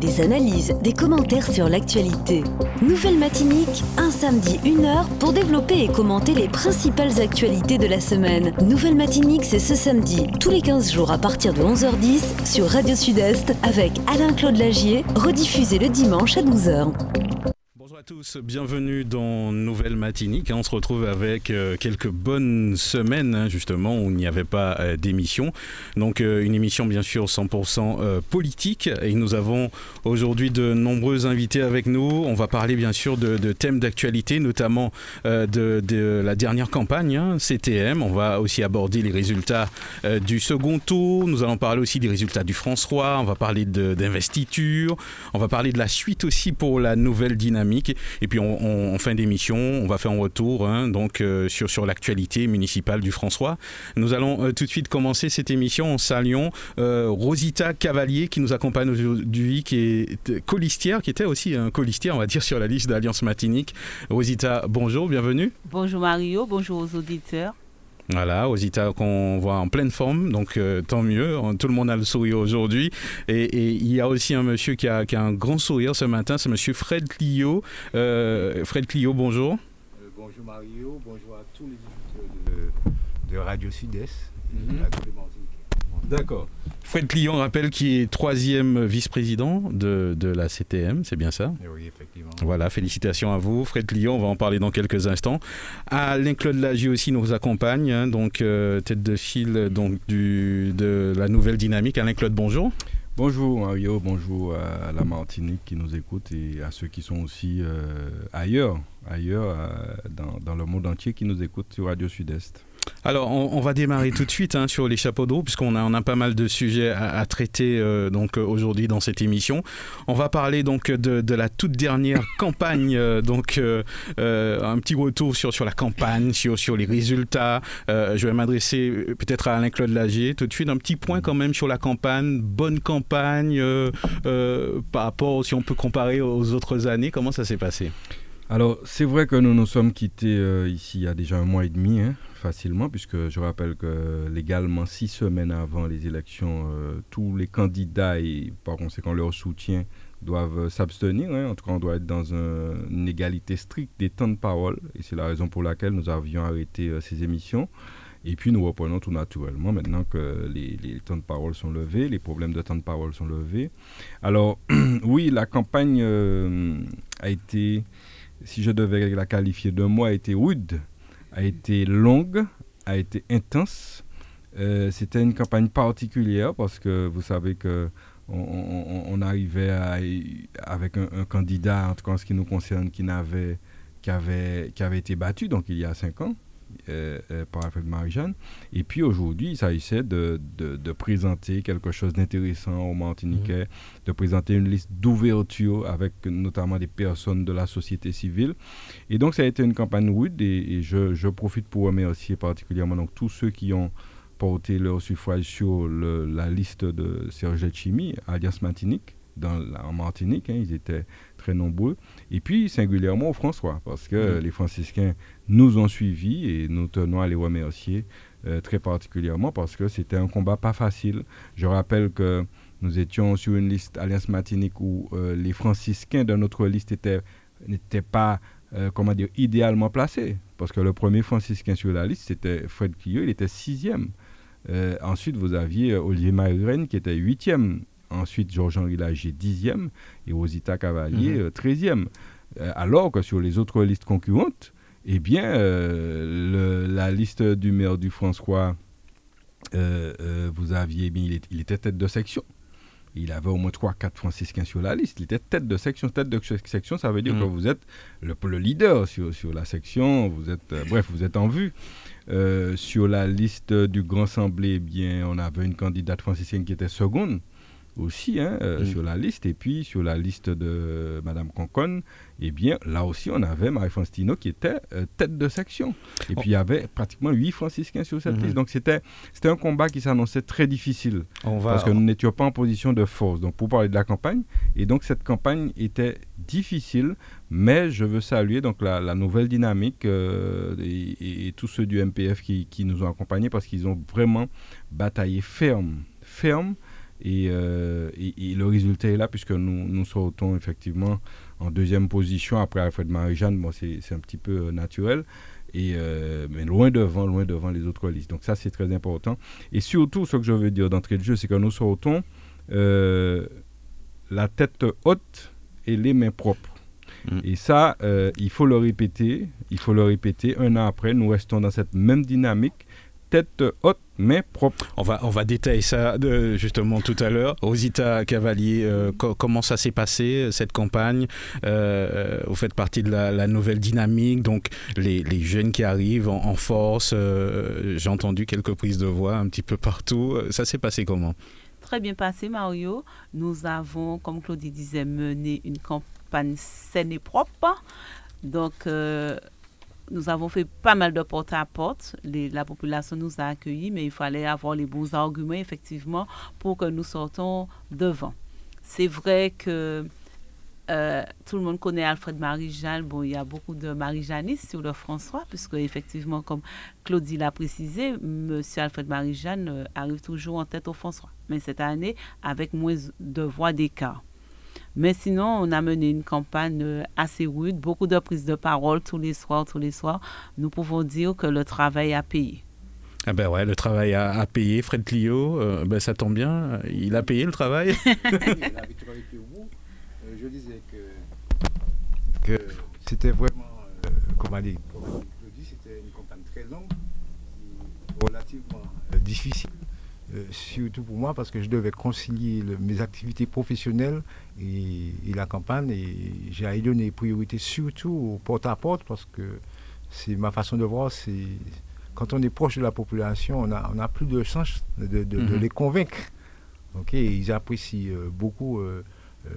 Des analyses, des commentaires sur l'actualité. Nouvelle Matinique, un samedi, une heure pour développer et commenter les principales actualités de la semaine. Nouvelle Matinique, c'est ce samedi, tous les 15 jours à partir de 11h10 sur Radio Sud-Est avec Alain-Claude Lagier, rediffusé le dimanche à 12h. Bonjour à tous, bienvenue dans Nouvelle Matinique. On se retrouve avec euh, quelques bonnes semaines hein, justement où il n'y avait pas euh, d'émission. Donc euh, une émission bien sûr 100% politique et nous avons aujourd'hui de nombreux invités avec nous. On va parler bien sûr de, thèmes d'actualité, notamment de, la dernière campagne hein, CTM. On va aussi aborder les résultats du second tour. Nous allons parler aussi des résultats du François. On va parler d'investiture. On va parler de la suite aussi pour la nouvelle dynamique et puis en fin d'émission, on va faire un retour hein, donc, euh, sur, sur l'actualité municipale du François. Nous allons euh, tout de suite commencer cette émission en saluant euh, Rosita Cavalier qui nous accompagne aujourd'hui, qui est colistière, qui était aussi un colistière, on va dire, sur la liste d'Alliance Matinique. Rosita, bonjour, bienvenue. Bonjour Mario, bonjour aux auditeurs. Voilà, Osita qu'on voit en pleine forme, donc euh, tant mieux. Tout le monde a le sourire aujourd'hui. Et, il y a aussi un monsieur qui a, un grand sourire ce matin, c'est monsieur Fred Clio. Euh, Fred Clio, bonjour. Euh, bonjour Mario, bonjour à tous les auditeurs de, Radio Sud-Est. Mhm. D'accord. Fred Clion rappelle qu'il est troisième vice-président de, la CTM, c'est bien ça? Oui, effectivement. Voilà, félicitations à vous. Fred Clion, on va en parler dans quelques instants. Alain Claude Lagier aussi nous accompagne, hein, donc euh, tête de file donc, du, de la nouvelle dynamique. Alain Claude, bonjour. Bonjour Mario, bonjour à la Martinique qui nous écoute et à ceux qui sont aussi euh, ailleurs, ailleurs euh, dans, dans, le monde entier qui nous écoutent sur Radio Sud-Est. Alors, on, va démarrer tout de suite hein, sur les chapeaux d'eau, puisqu'on a, on a pas mal de sujets à, traiter euh, donc euh, aujourd'hui dans cette émission. On va parler donc de, la toute dernière campagne, euh, donc un petit retour sur, sur la campagne, sur, sur les résultats. je vais m'adresser peut-être à Alain-Claude Lagier tout de suite. Un petit point quand même sur la campagne, bonne campagne par rapport, si on peut comparer aux autres années, comment ça s'est passé? Alors, c'est vrai que nous nous sommes quittés ici il y a déjà un mois et demi, hein, facilement, puisque je rappelle que légalement, six semaines avant les élections, euh, tous les candidats et par conséquent leur soutien doivent s'abstenir. Hein. En tout cas, on doit être dans une égalité stricte des temps de parole. Et c'est la raison pour laquelle nous avions arrêté euh, ces émissions. Et puis nous reprenons tout naturellement maintenant que les, temps de parole sont levés, les problèmes de temps de parole sont levés. Alors oui, la campagne euh, a été, si je devais la qualifier d'un mot, a été rude a été longue, a été intense. Euh, c'était une campagne particulière parce que vous savez que on, arrivait avec un, candidat, en tout cas en ce qui nous concerne, qui, qui, avait, qui avait été battu, donc il y a cinq ans. Euh, euh, par Alfred Marie-Jeanne. Et puis aujourd'hui, il s'agissait de, de, présenter quelque chose d'intéressant aux Martiniquais, mmh. de présenter une liste d'ouverture avec notamment des personnes de la société civile. Et donc ça a été une campagne rude et, je, je, profite pour remercier particulièrement donc, tous ceux qui ont porté leur suffrage sur la liste de Serge Chimie, alias Martinique, dans, en Martinique. Hein, ils étaient très nombreux. Et puis singulièrement au François, parce que mmh. les franciscains nous ont suivis et nous tenons à les remercier euh, très particulièrement parce que c'était un combat pas facile. Je rappelle que nous étions sur une liste Alliance Martinique où euh, les franciscains de notre liste n'étaient pas euh, comment dire, idéalement placés. Parce que le premier franciscain sur la liste, c'était Fred Clio, il était sixième. ensuite, vous aviez Olivier Maïren qui était huitième. Ensuite, Georges-Henri Lagier, dixième. Et Rosita Cavalier, mhm. treizième. alors que sur les autres listes concurrentes, eh bien, euh, la liste du maire du François, euh, euh, vous aviez, il, était tête de section. Il avait au moins 3-4 franciscains sur la liste. Il était tête de section. Tête de section, ça veut dire que mm. vous êtes le, le leader sur, sur, la section. Vous êtes, bref, vous êtes en vue. sur la liste du Grand Assemblée, eh bien, on avait une candidate franciscaine qui était seconde aussi hein, mm. sur la liste. Et puis sur la liste de Madame Concon, eh bien, là aussi, on avait Marie-France Tino qui était euh, tête de section. Et puis, il y avait pratiquement huit franciscains sur cette mhm. liste. Donc, c'était un combat qui s'annonçait très difficile. parce que nous n'étions pas en position de force. Donc, pour parler de la campagne. Et donc, cette campagne était difficile. Mais je veux saluer donc la, nouvelle dynamique euh, et, tous ceux du MPF qui, qui nous ont accompagnés parce qu'ils ont vraiment bataillé ferme. Ferme Et, le résultat est là puisque nous, nous sortons effectivement en deuxième position après Alfred Marie-Jeanne. Bon, c'est un petit peu naturel et mais loin devant, loin devant les autres listes. Donc ça, c'est très important. Et surtout, ce que je veux dire d'entrée de jeu, c'est que nous sortons la tête haute et les mains propres. Mm. Et ça, euh, il faut le répéter, il faut le répéter. Un an après, nous restons dans cette même dynamique, tête haute, mais propre. On va, on va détailler ça justement tout à l'heure. Rosita Cavalier, euh, comment ça s'est passé, cette campagne euh, Vous faites partie de la, nouvelle dynamique, donc les, les, jeunes qui arrivent en, en force. J'ai entendu quelques prises de voix un petit peu partout. Ça s'est passé comment? Très bien passé, Mario. Nous avons, comme Claudie disait, mené une campagne campagne saine et propre. Donc, euh, nous avons fait pas mal de porte-à-porte. la population nous a accueillis, mais il fallait avoir les bons arguments, effectivement, pour que nous sortons devant. C'est vrai que euh, tout le monde connaît Alfred Marie-Jeanne. Bon, il y a beaucoup de Marie-Janistes sur le François, puisque effectivement, comme Claudie l'a précisé, M. Alfred Marie-Jeanne euh, arrive toujours en tête au François. Mais cette année, avec moins de voix d'écart. Mais sinon, on a mené une campagne euh, assez rude, beaucoup de prises de parole tous les soirs, tous les soirs. Nous pouvons dire que le travail a payé. Ah ben ouais, le travail a, payé. Fred Clio, euh, ben ça tombe bien, il a payé le travail. Euh, je disais que, que c'était vraiment, comment dire, c'était une campagne très longue, relativement difficile. Euh, surtout pour moi parce que je devais concilier mes activités professionnelles et, la campagne et j'ai donné priorité surtout au porte-à-porte parce que c'est ma façon de voir, c'est quand on est proche de la population, on a, on a plus de chance de, mhm. les convaincre. ok ils apprécient euh, beaucoup euh,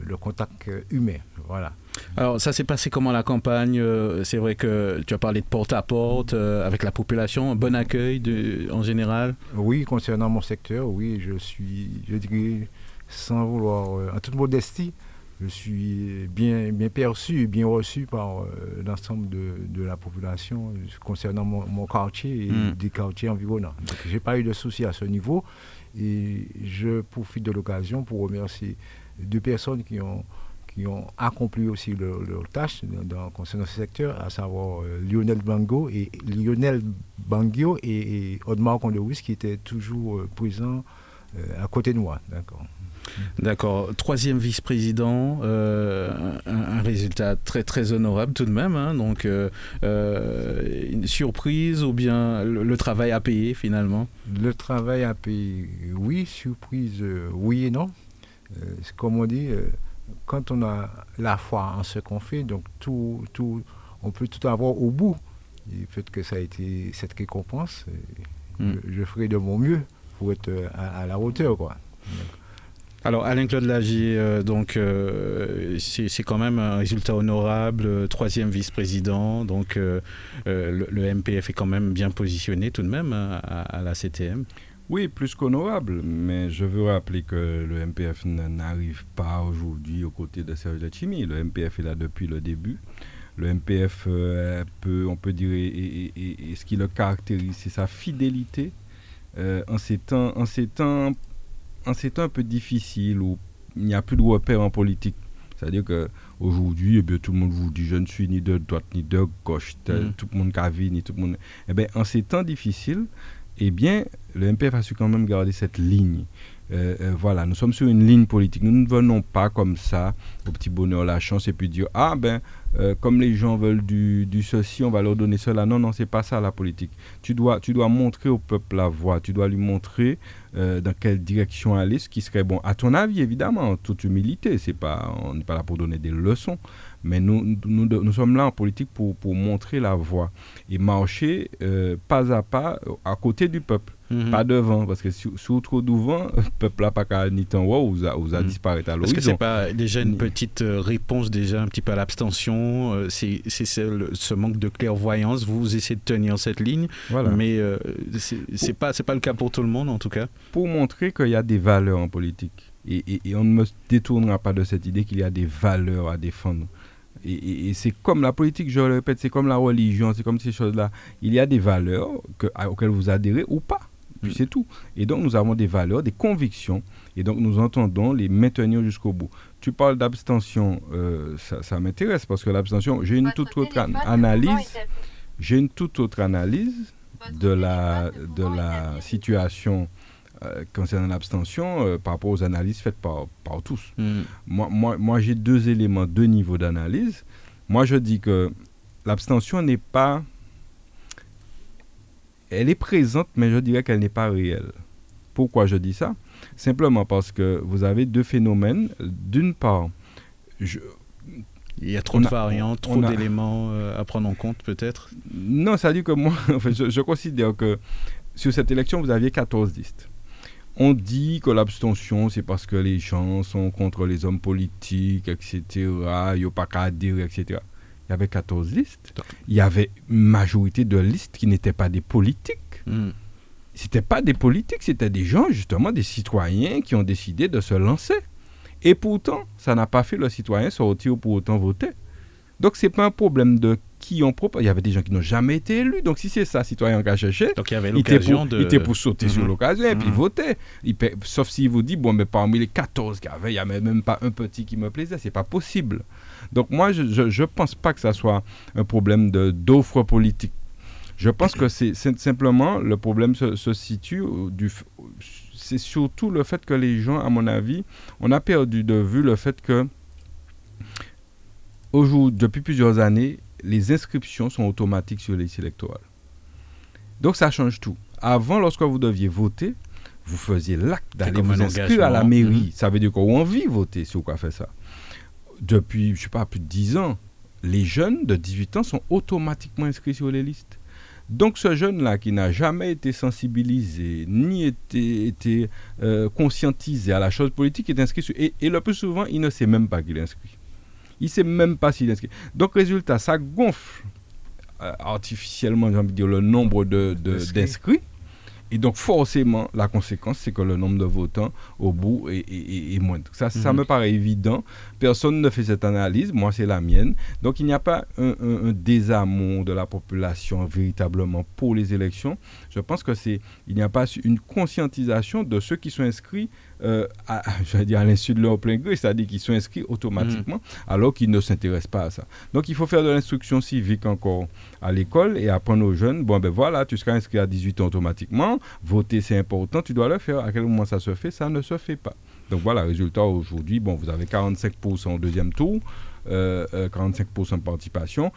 le contact humain. Voilà. Alors, ça s'est passé comment la campagne euh, C'est vrai que tu as parlé de porte-à-porte euh, avec la population, un bon accueil de, en général? Oui, concernant mon secteur, oui, je suis, je dirais, sans vouloir, euh, en toute modestie, je suis bien, bien perçu bien reçu par l'ensemble de, la population concernant mon, quartier et hmm. des quartiers environnants. Donc, je n'ai pas eu de soucis à ce niveau et je profite de l'occasion pour remercier deux personnes qui ont qui ont accompli aussi leur, tâche dans, concernant ce secteur, à savoir euh, Lionel Bango et Lionel Bangio et, et Audemars qui étaient toujours euh, présents euh, à côté de moi. D'accord. D'accord. Troisième vice-président, un, résultat très très honorable tout de même. Hein. donc, une surprise ou bien le, travail à payer finalement? Le travail à payer, oui. Surprise, oui et non. comme on dit, quand on a la foi en ce qu'on fait, donc tout, tout, on peut tout avoir au bout. du fait que ça a été cette récompense, mm. je, ferai de mon mieux pour être à, la hauteur. Quoi. Alors Alain-Claude Lagier, euh, donc euh, c'est quand même un résultat honorable, euh, troisième vice-président, donc le, MPF est quand même bien positionné tout de même hein, à la CTM. Oui, plus qu'honorable, mais je veux rappeler que le MPF n'arrive pas aujourd'hui aux côtés de Serge Letchimi. Le MPF est là depuis le début. Le MPF, euh, peut, on peut dire, et, ce qui le caractérise, c'est sa fidélité euh, en, ces temps, en, ces temps, en ces temps un peu difficiles où il n'y a plus de repères en politique. C'est-à-dire qu'aujourd'hui, eh tout le monde vous dit je ne suis ni de droite ni de gauche, mm. tout le monde cavine, ni tout le monde. Eh bien, en ces temps difficiles, eh bien, le MPF a su quand même garder cette ligne. Euh, euh, voilà, nous sommes sur une ligne politique. Nous ne venons pas comme ça, au petit bonheur, la chance, et puis dire Ah, ben, euh, comme les gens veulent du, du, ceci, on va leur donner cela. Non, non, c'est pas ça la politique. Tu dois, montrer au peuple la voie. Tu dois lui montrer dans quelle direction aller, ce qui serait bon. À ton avis, évidemment, en toute humilité. C'est pas, on n'est pas là pour donner des leçons. Mais nous, nous, nous, sommes là en politique pour, pour montrer la voie et marcher pas à pas à côté du peuple. Mhm. Pas devant, parce que si, si trop devant, le peuple n'a pas qu'à ni temps ou vous a, vous a mhm. disparu à l'horizon. Est-ce que c'est pas déjà une petite euh, réponse déjà un petit peu à l'abstention euh, C'est ce manque de clairvoyance, vous essayez de tenir cette ligne, mais euh, c'est pas, pas le cas pour tout le monde en tout cas. Pour montrer qu'il y a des valeurs en politique. Et, et, on ne me détournera pas de cette idée qu'il y a des valeurs à défendre. Et, et c'est comme la politique, je le répète, c'est comme la religion, c'est comme ces choses-là. Il y a des valeurs que, auxquelles vous adhérez ou pas Puis c'est tout. Et donc nous avons des valeurs, des convictions, et donc nous entendons les maintenir jusqu'au bout. Tu parles d'abstention, euh, ça, m'intéresse parce que l'abstention, j'ai une toute autre analyse. J'ai une toute autre analyse de la, de la situation euh, concernant l'abstention euh, par rapport aux analyses faites par, par tous. Hmm. Moi, moi, moi j'ai deux éléments, deux niveaux d'analyse. Moi, je dis que l'abstention n'est pas... Elle est présente, mais je dirais qu'elle n'est pas réelle. Pourquoi je dis ça? Simplement parce que vous avez deux phénomènes. D'une part, je, il y a trop de variantes, trop d'éléments euh, à prendre en compte peut-être? Non, ça dit que moi, je, je, considère que sur cette élection, vous aviez 14 listes. On dit que l'abstention, c'est parce que les gens sont contre les hommes politiques, etc. Il n'y a pas qu'à dire, etc. Il y avait 14 listes. Il y avait une majorité de listes qui n'étaient pas des politiques. Ce n'étaient pas des politiques, c'était des gens, justement, des citoyens qui ont décidé de se lancer. Et pourtant, ça n'a pas fait le citoyen sortir pour autant voter. Donc, ce n'est pas un problème de qui ont proposé. Il y avait des gens qui n'ont jamais été élus. Donc, si c'est ça, citoyen cherché, Donc, il y avait l'occasion de. Il était pour sauter sur mhm. l'occasion et puis mhm. voter. sauf s'il vous dit, bon, mais parmi les 14 qu'il y avait, il n'y avait même pas un petit qui me plaisait. Ce n'est pas possible. Donc, moi, je ne pense pas que ça soit un problème d'offre politique. Je pense que c'est simplement le problème se, se situe du, c'est surtout le fait que les gens, à mon avis, on a perdu de vue le fait que aujourd'hui, depuis plusieurs années, les inscriptions sont automatiques sur les listes électorales. Donc ça change tout. Avant, lorsque vous deviez voter, vous faisiez l'acte d'aller vous inscrire à la mairie. Mm-hmm. Ça veut dire qu'on envie voter si vous fait ça. Depuis, je ne sais pas, plus de 10 ans, les jeunes de 18 ans sont automatiquement inscrits sur les listes. Donc ce jeune-là qui n'a jamais été sensibilisé, ni été, été euh, conscientisé à la chose politique, est inscrit sur... Et, le plus souvent, il ne sait même pas qu'il est inscrit. Il ne sait même pas s'il est inscrit. Donc résultat, ça gonfle euh, artificiellement, j'ai envie de dire, le nombre d'inscrits. De, et donc, forcément, la conséquence, c'est que le nombre de votants au bout est, moindre. Ça, ça mhm. me paraît évident. Personne ne fait cette analyse. Moi, c'est la mienne. Donc, il n'y a pas un, désamour de la population véritablement pour les élections. Je pense que c'est, il n'y a pas une conscientisation de ceux qui sont inscrits euh, à, je vais dire à l'insu de leur plein gré, c'est-à-dire qu'ils sont inscrits automatiquement, mm. alors qu'ils ne s'intéressent pas à ça. Donc il faut faire de l'instruction civique encore à l'école et apprendre aux jeunes, bon ben voilà, tu seras inscrit à 18 ans automatiquement, voter c'est important, tu dois le faire. À quel moment ça se fait? Ça ne se fait pas. Donc voilà, résultat aujourd'hui, bon, vous avez 45% au deuxième tour, 45% euh, euh, de participation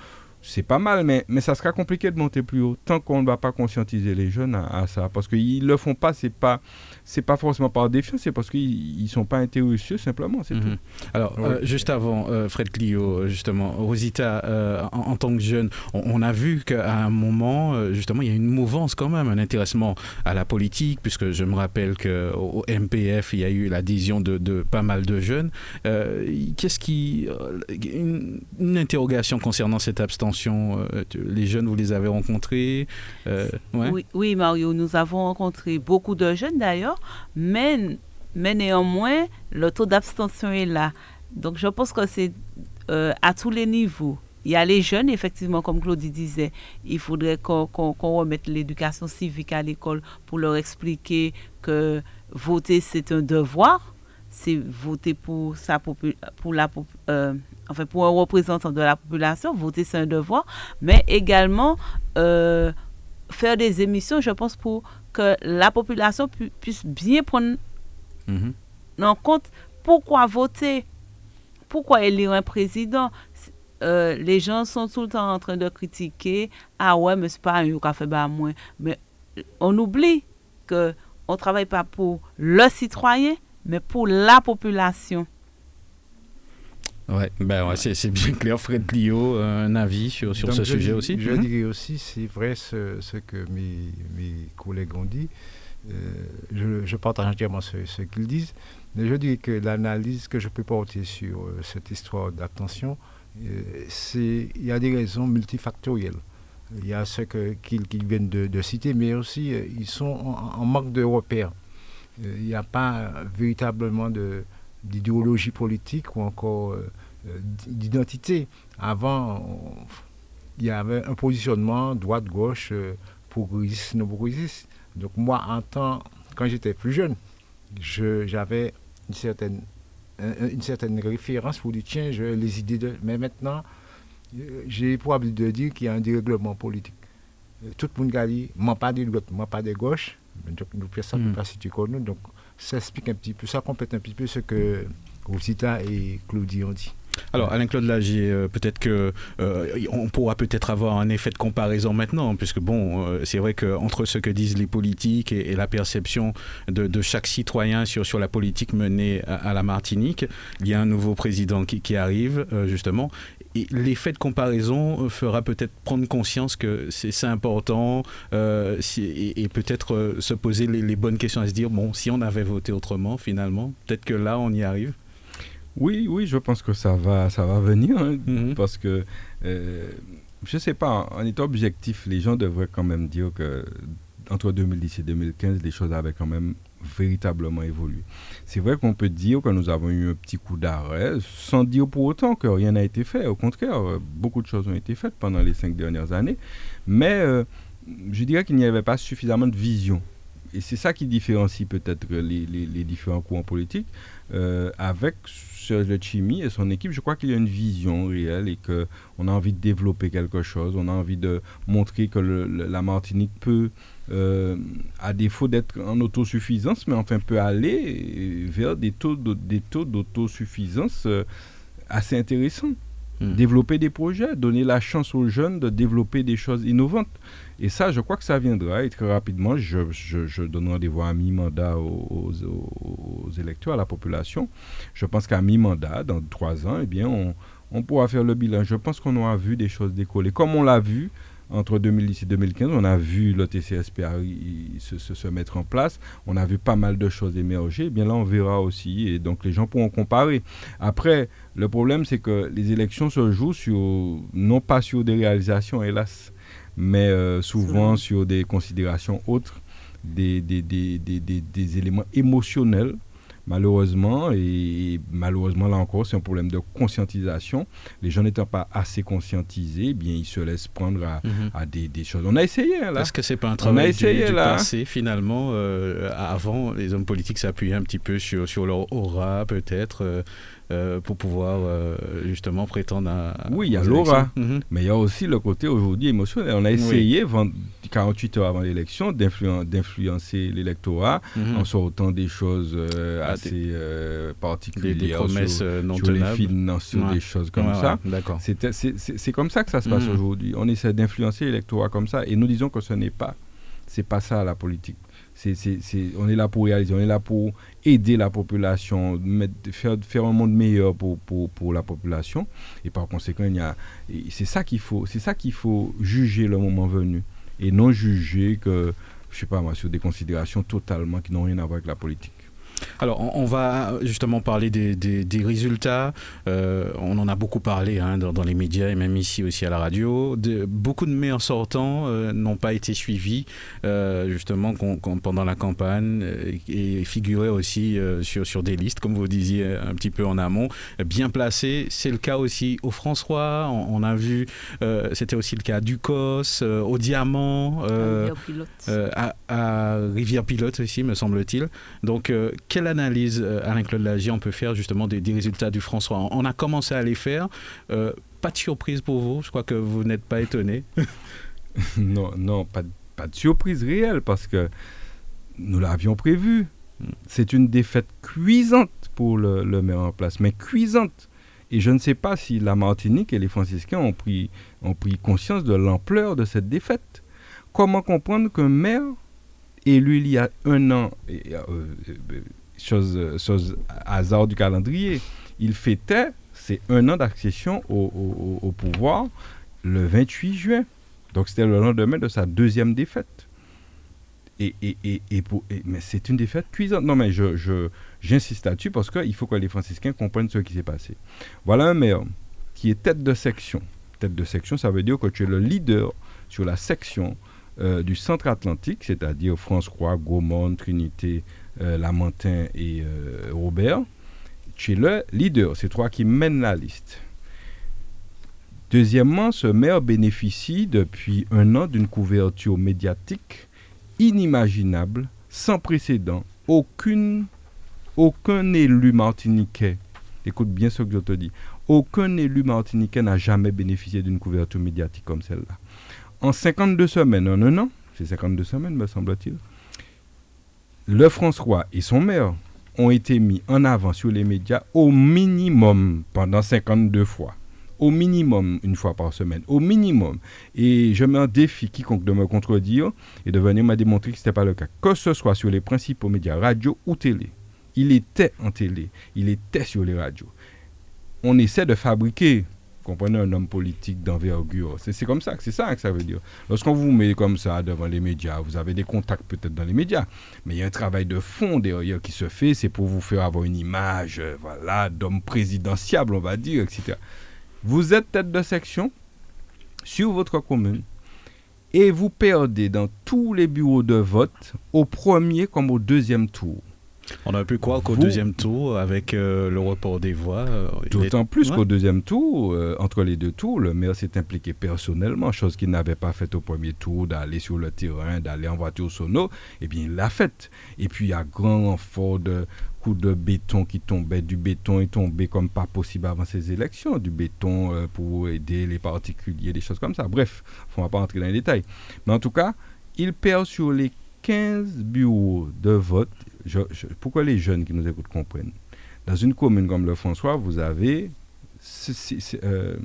c'est pas mal, mais, mais ça sera compliqué de monter plus haut tant qu'on ne va pas conscientiser les jeunes à, ça. Parce qu'ils ne le font pas, c'est pas, c'est pas forcément par défiance, c'est parce qu'ils ne sont pas intéressés simplement, c'est tout. Mhm. Alors, euh, juste avant, euh, Fred Clio, justement, Rosita, euh, en, tant que jeune, on, a vu qu'à un moment, justement, il y a une mouvance quand même, un intéressement à la politique, puisque je me rappelle qu'au MPF, il y a eu l'adhésion de, de, pas mal de jeunes. Qu'est-ce qui. Une, une interrogation concernant cette abstention euh, les jeunes, vous les avez rencontrés euh, oui, Mario, nous avons rencontré beaucoup de jeunes d'ailleurs, mais, mais néanmoins, le taux d'abstention est là. Donc je pense que c'est euh, à tous les niveaux. Il y a les jeunes, effectivement, comme Claudie disait, il faudrait qu'on remette l'éducation civique à l'école pour leur expliquer que voter, c'est un devoir. C'est voter pour, sa pour la, enfin pour un représentant de la population, voter c'est un devoir, mais également euh, faire des émissions, je pense, pour que la population puisse bien prendre mm-hmm. en compte pourquoi voter, pourquoi élire un président. Euh, les gens sont tout le temps en train de critiquer, ah ouais, mais c'est pas un café bah moins. Mais on oublie que on travaille pas pour le citoyen, mais pour la population. Ouais, ben ouais, c'est bien clair. Fred Lio, un avis sur, sur ce sujet aussi? Je mhm. dirais aussi, c'est vrai ce, ce, que mes, mes, collègues ont dit. Euh, je, je, partage entièrement ce, ce qu'ils disent. Mais je dis que l'analyse que je peux porter sur euh, cette histoire d'attention, euh, c'est il y a des raisons multifactorielles. Il y a ce qu'ils viennent de, de, citer, mais aussi ils sont en, en manque de repères. Il n'y a pas véritablement de d'idéologie politique ou encore euh, euh, d'identité. Avant, il y avait un positionnement droite-gauche, euh, progressiste, non progressiste. Donc moi, en temps, quand j'étais plus jeune, j'avais une certaine, une certaine référence pour dire, tiens, les idées de... Mais maintenant, euh, j'ai probable de dire qu'il y a un dérèglement politique. Euh, tout le monde a dit, moi pas de droite, moi pas de gauche. Donc nous faisons ça, mm. pas si tu connais. Donc ça explique un petit peu, ça complète un petit peu ce que Rosita et Claudie ont dit. Alors, Alain-Claude Lagier, euh, peut-être que euh, on pourra peut-être avoir un effet de comparaison maintenant, puisque bon, euh, c'est vrai qu'entre ce que disent les politiques et, la perception de, chaque citoyen sur, sur la politique menée à, la Martinique, il y a un nouveau président qui, arrive, justement. Et l'effet de comparaison fera peut-être prendre conscience que c'est important et, peut-être se poser les, les bonnes questions à se dire, bon, si on avait voté autrement, finalement, peut-être que là, on y arrive. Oui, oui, je pense que ça va, ça va venir, hein, mhm. parce que, euh, je ne sais pas, en étant objectif, les gens devraient quand même dire que entre 2010 et 2015, les choses avaient quand même véritablement évolué. C'est vrai qu'on peut dire que nous avons eu un petit coup d'arrêt, sans dire pour autant que rien n'a été fait. Au contraire, beaucoup de choses ont été faites pendant les cinq dernières années, mais euh, je dirais qu'il n'y avait pas suffisamment de vision. Et c'est ça qui différencie peut-être les, différents courants politiques euh, avec le Chimie et son équipe, je crois qu'il y a une vision réelle et qu'on a envie de développer quelque chose. On a envie de montrer que la Martinique peut, euh, à défaut d'être en autosuffisance, mais enfin peut aller vers des taux d'autosuffisance euh, assez intéressants. Hmm. Développer des projets, donner la chance aux jeunes de développer des choses innovantes. Et ça, je crois que ça viendra et très rapidement, je, je, donne rendez-vous à mi-mandat aux, électeurs, à la population. Je pense qu'à mi-mandat, dans trois ans, eh bien, on, on, pourra faire le bilan. Je pense qu'on aura vu des choses décoller. Comme on l'a vu entre 2010 et 2015, on a vu le TCSPA se, se, mettre en place, on a vu pas mal de choses émerger, eh bien là on verra aussi, et donc les gens pourront comparer. Après, le problème c'est que les élections se jouent sur, non pas sur des réalisations, hélas, mais euh, souvent sur des considérations autres, des, des, des, des éléments émotionnels malheureusement, et malheureusement là encore, c'est un problème de conscientisation. Les gens n'étant pas assez conscientisés, eh bien ils se laissent prendre à, mhm. à des, des, choses. On a essayé hein, là. Est-ce que c'est pas un travail essayé, du, passé finalement euh, Avant, les hommes politiques s'appuyaient un petit peu sur, sur leur aura peut-être. Euh, euh, pour pouvoir euh, justement prétendre à. Oui, il y a l'aura, mhm. mais il y a aussi le côté aujourd'hui émotionnel. On a essayé, 48 heures avant l'élection, d'influencer l'électorat mhm. en sortant des choses euh, ah, assez particulières. Des, promesses sur, non sur les finances, sur des choses comme ça. D'accord. C'est comme ça que ça se passe mhm. aujourd'hui. On essaie d'influencer l'électorat comme ça et nous disons que ce n'est pas. C'est pas ça la politique on est là pour réaliser, on est là pour aider la population, faire, un monde meilleur pour, la population. Et par conséquent, c'est ça qu'il faut, c'est ça qu'il faut juger le moment venu. Et non juger que, je sais pas moi, sur des considérations totalement qui n'ont rien à voir avec la politique. Alors, on, va justement parler des, résultats. Euh, on en a beaucoup parlé hein, dans, les médias et même ici aussi à la radio. beaucoup de maires sortants euh, n'ont pas été suivis euh, justement pendant la campagne et figuraient aussi sur, sur des listes, comme vous disiez un petit peu en amont, bien placés. C'est le cas aussi au François. On, a vu, c'était aussi le cas à Ducos, au Diamant, à, à Rivière-Pilote aussi, me semble-t-il. Donc, quelle analyse, euh, Alain-Claude Lagier, on peut faire justement des, résultats du François? On a commencé à les faire. Euh, pas de surprise pour vous? Je crois que vous n'êtes pas étonné. non, non, pas, pas de surprise réelle parce que nous l'avions prévu. Hmm. C'est une défaite cuisante pour le, maire en place, mais cuisante. Et je ne sais pas si la Martinique et les franciscains ont pris, ont pris conscience de l'ampleur de cette défaite. Comment comprendre qu'un maire élu il y a un an, euh, chose, hasard du calendrier, il fêtait ses un an d'accession au, pouvoir le 28 juin. Donc c'était le lendemain de sa deuxième défaite. Et, et, et, pour, mais c'est une défaite cuisante. Non, mais je, je, j'insiste là-dessus parce qu'il faut que les franciscains comprennent ce qui s'est passé. Voilà un maire qui est tête de section. Tête de section, ça veut dire que tu es le leader sur la section euh, du centre atlantique, c'est-à-dire France-Croix, Gaumont, Trinité, euh, Lamentin et euh, Robert. Tu es le leader, c'est toi qui mènent la liste. Deuxièmement, ce maire bénéficie depuis un an d'une couverture médiatique inimaginable, sans précédent. Aucune, aucun élu martiniquais, écoute bien ce que je te dis, aucun élu martiniquais n'a jamais bénéficié d'une couverture médiatique comme celle-là. En 52 semaines, en un an, c'est 52 semaines me semble-t-il, le François et son maire ont été mis en avant sur les médias au minimum pendant 52 fois. Au minimum une fois par semaine. Au minimum. Et je mets un défi quiconque de me contredire et de venir me démontrer que ce n'était pas le cas. Que ce soit sur les principaux médias, radio ou télé. Il était en télé. Il était sur les radios. On essaie de fabriquer comprenez, un homme politique d'envergure. C'est comme ça, c'est ça que ça veut dire. Lorsqu'on vous met comme ça devant les médias, vous avez des contacts peut-être dans les médias, mais il y a un travail de fond derrière qui se fait, c'est pour vous faire avoir une image, euh, voilà, d'homme présidentiable, on va dire, etc. Vous êtes tête de section sur votre commune et vous perdez dans tous les bureaux de vote au premier comme au deuxième tour. On a pu croire qu'au deuxième tour, avec euh, le report des voix. Euh, D'autant plus qu'au deuxième tour, euh, entre les deux tours, le maire s'est impliqué personnellement, chose qu'il n'avait pas faite au premier tour, d'aller sur le terrain, d'aller en voiture sono. Eh bien, il l'a faite. Et puis, il y a grand renfort de coups de béton qui tombaient. Du béton est tombé comme pas possible avant ces élections. Du béton pour aider les particuliers, des choses comme ça. Bref, on ne va pas entrer dans les détails. Mais en tout cas, il perd sur les 15 bureaux de vote pourquoi les jeunes qui nous écoutent comprennent? Dans une commune comme le François, vous avez 16 000 euh,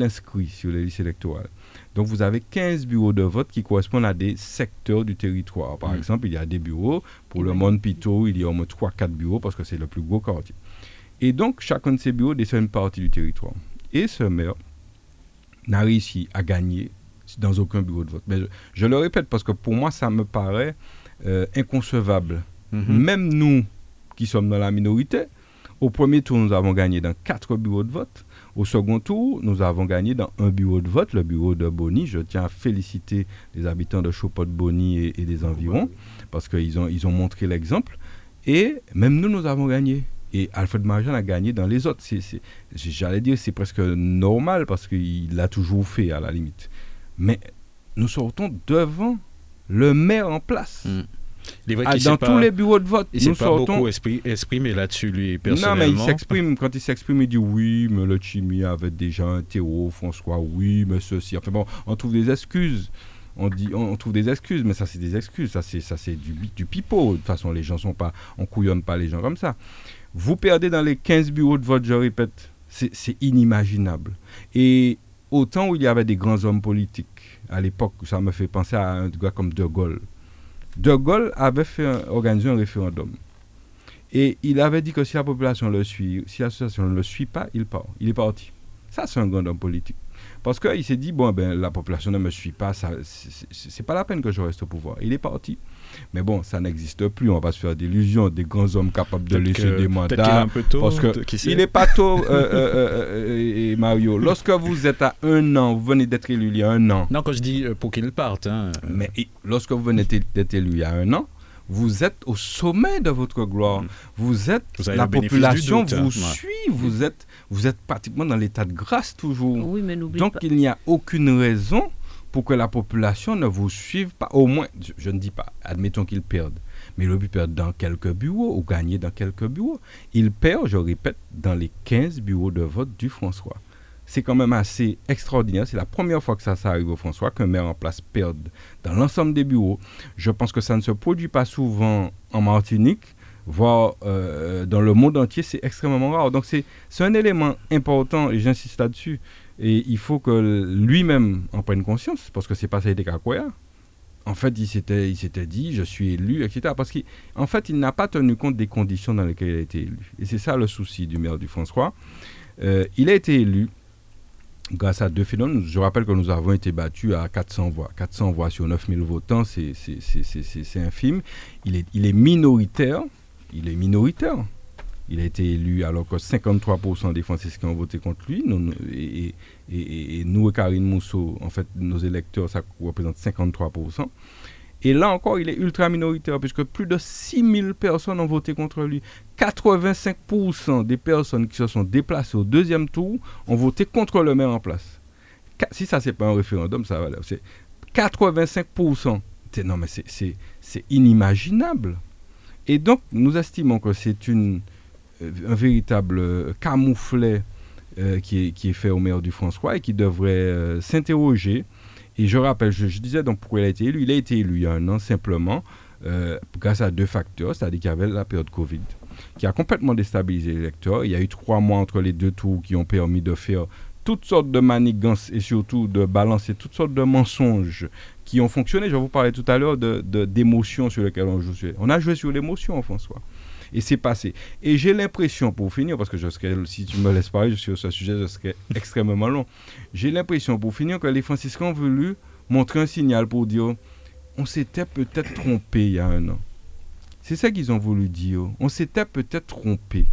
inscrits sur les listes électorales. Donc vous avez 15 bureaux de vote qui correspondent à des secteurs du territoire. Par mm. exemple, il y a des bureaux. Pour le Monde Pito, il y a au moins 3-4 bureaux parce que c'est le plus gros quartier. Et donc, chacun de ces bureaux dessine une partie du territoire. Et ce maire n'a réussi à gagner dans aucun bureau de vote. Mais je le répète parce que pour moi, ça me paraît euh, inconcevable. Mhm. Même nous, qui sommes dans la minorité, au premier tour, nous avons gagné dans quatre bureaux de vote. Au second tour, nous avons gagné dans un bureau de vote, le bureau de Bonny. Je tiens à féliciter les habitants de Chopot-Bonny et, et, des environs, parce qu'ils ont, ils ont montré l'exemple. Et même nous, nous avons gagné. Et Alfred Marjan a gagné dans les autres. J'allais dire c'est presque normal, parce qu'il l'a toujours fait, à la limite. Mais nous sortons devant le maire en place. Hmm. Ah, dans tous les bureaux de vote, il nous pas beaucoup exprimé là-dessus, lui, personnellement. Non, mais il s'exprime, quand il s'exprime, il dit oui, mais le Chimie avait déjà un Théo, François, oui, mais ceci. Enfin bon, on trouve des excuses. On, dit, on, trouve des excuses, mais ça, c'est des excuses. Ça, c'est, ça, c'est du, du pipeau. De toute façon, les gens sont pas. On couillonne pas les gens comme ça. Vous perdez dans les 15 bureaux de vote, je répète. C'est, c'est inimaginable. Et au temps où il y avait des grands hommes politiques, à l'époque, ça me fait penser à un gars comme De Gaulle. De Gaulle avait fait organisé un référendum. Et il avait dit que si la population le suit, si ne le suit pas, il part. Il est parti. Ça, c'est un grand homme politique. Parce qu'il s'est dit, bon, ben, la population ne me suit pas, c'est pas la peine que je reste au pouvoir. Il est parti. Mais bon, ça n'existe plus. On va se faire d'illusions. Des grands hommes capables de laisser des mandats. un peu tôt, parce que il n'est pas tôt, euh, euh, euh, Mario. Lorsque vous êtes à un an, vous venez d'être élu il y a un an. Non, quand je dis pour qu'il parte. Hein. Mais lorsque vous venez d'être élu il y a un an, vous êtes au sommet de votre gloire. Mm. Vous êtes, la population vous hein. suit. Vous êtes, vous êtes pratiquement dans l'état de grâce toujours. Oui, mais Donc il n'y a aucune raison pour que la population ne vous suive pas. Au moins, je, ne dis pas, admettons qu'ils perdent, mais le but perd dans quelques bureaux ou gagner dans quelques bureaux. Il perd, je répète, dans les 15 bureaux de vote du François. C'est quand même assez extraordinaire. C'est la première fois que ça, ça arrive au François, qu'un maire en place perde dans l'ensemble des bureaux. Je pense que ça ne se produit pas souvent en Martinique voire euh, dans le monde entier, c'est extrêmement rare. Donc c'est un élément important et j'insiste là-dessus. Et il faut que lui-même en prenne conscience, parce que c'est pas ça été Kakoya. En fait, il s'était, il s'était dit, je suis élu, etc. Parce qu'en fait, il n'a pas tenu compte des conditions dans lesquelles il a été élu. Et c'est ça le souci du maire du François. Euh, il a été élu grâce à deux phénomènes. Je rappelle que nous avons été battus à 400 voix. 400 voix sur 9000 votants, c'est, infime. Il est, minoritaire. Il est minoritaire. Il a été élu alors que 53% des Français qui ont voté contre lui. et, et, nous, Karine Mousseau, en fait, nos électeurs, ça représente 53%. Et là encore, il est ultra minoritaire, puisque plus de 6000 personnes ont voté contre lui. 85% des personnes qui se sont déplacées au deuxième tour ont voté contre le maire en place. Si ça, c'est pas un référendum, ça va. C'est 85% c'était non mais c'est inimaginable. Et donc nous estimons que c'est une un véritable camouflet qui, est, qui, est, fait au maire du François et qui devrait s'interroger. Et je rappelle, je, disais donc pourquoi il a été élu. Il a été élu il y a un an simplement grâce à deux facteurs, c'est-à-dire qu'il y avait la période Covid qui a complètement déstabilisé les électeurs. Il y a eu trois mois entre les deux tours qui ont permis de faire toutes sortes de manigances et surtout de balancer toutes sortes de mensonges qui ont fonctionné. Je vous parlais tout à l'heure d'émotions de, sur lesquelles on joue. On a joué sur l'émotion, François. Et c'est passé. Et j'ai l'impression, pour finir, parce que je si tu me laisses parler sur ce sujet, je serais extrêmement long. J'ai l'impression, pour finir, que les franciscains ont voulu montrer un signal pour dire on s'était peut-être trompé il y a un an. C'est ça qu'ils ont voulu dire. On s'était peut-être trompé.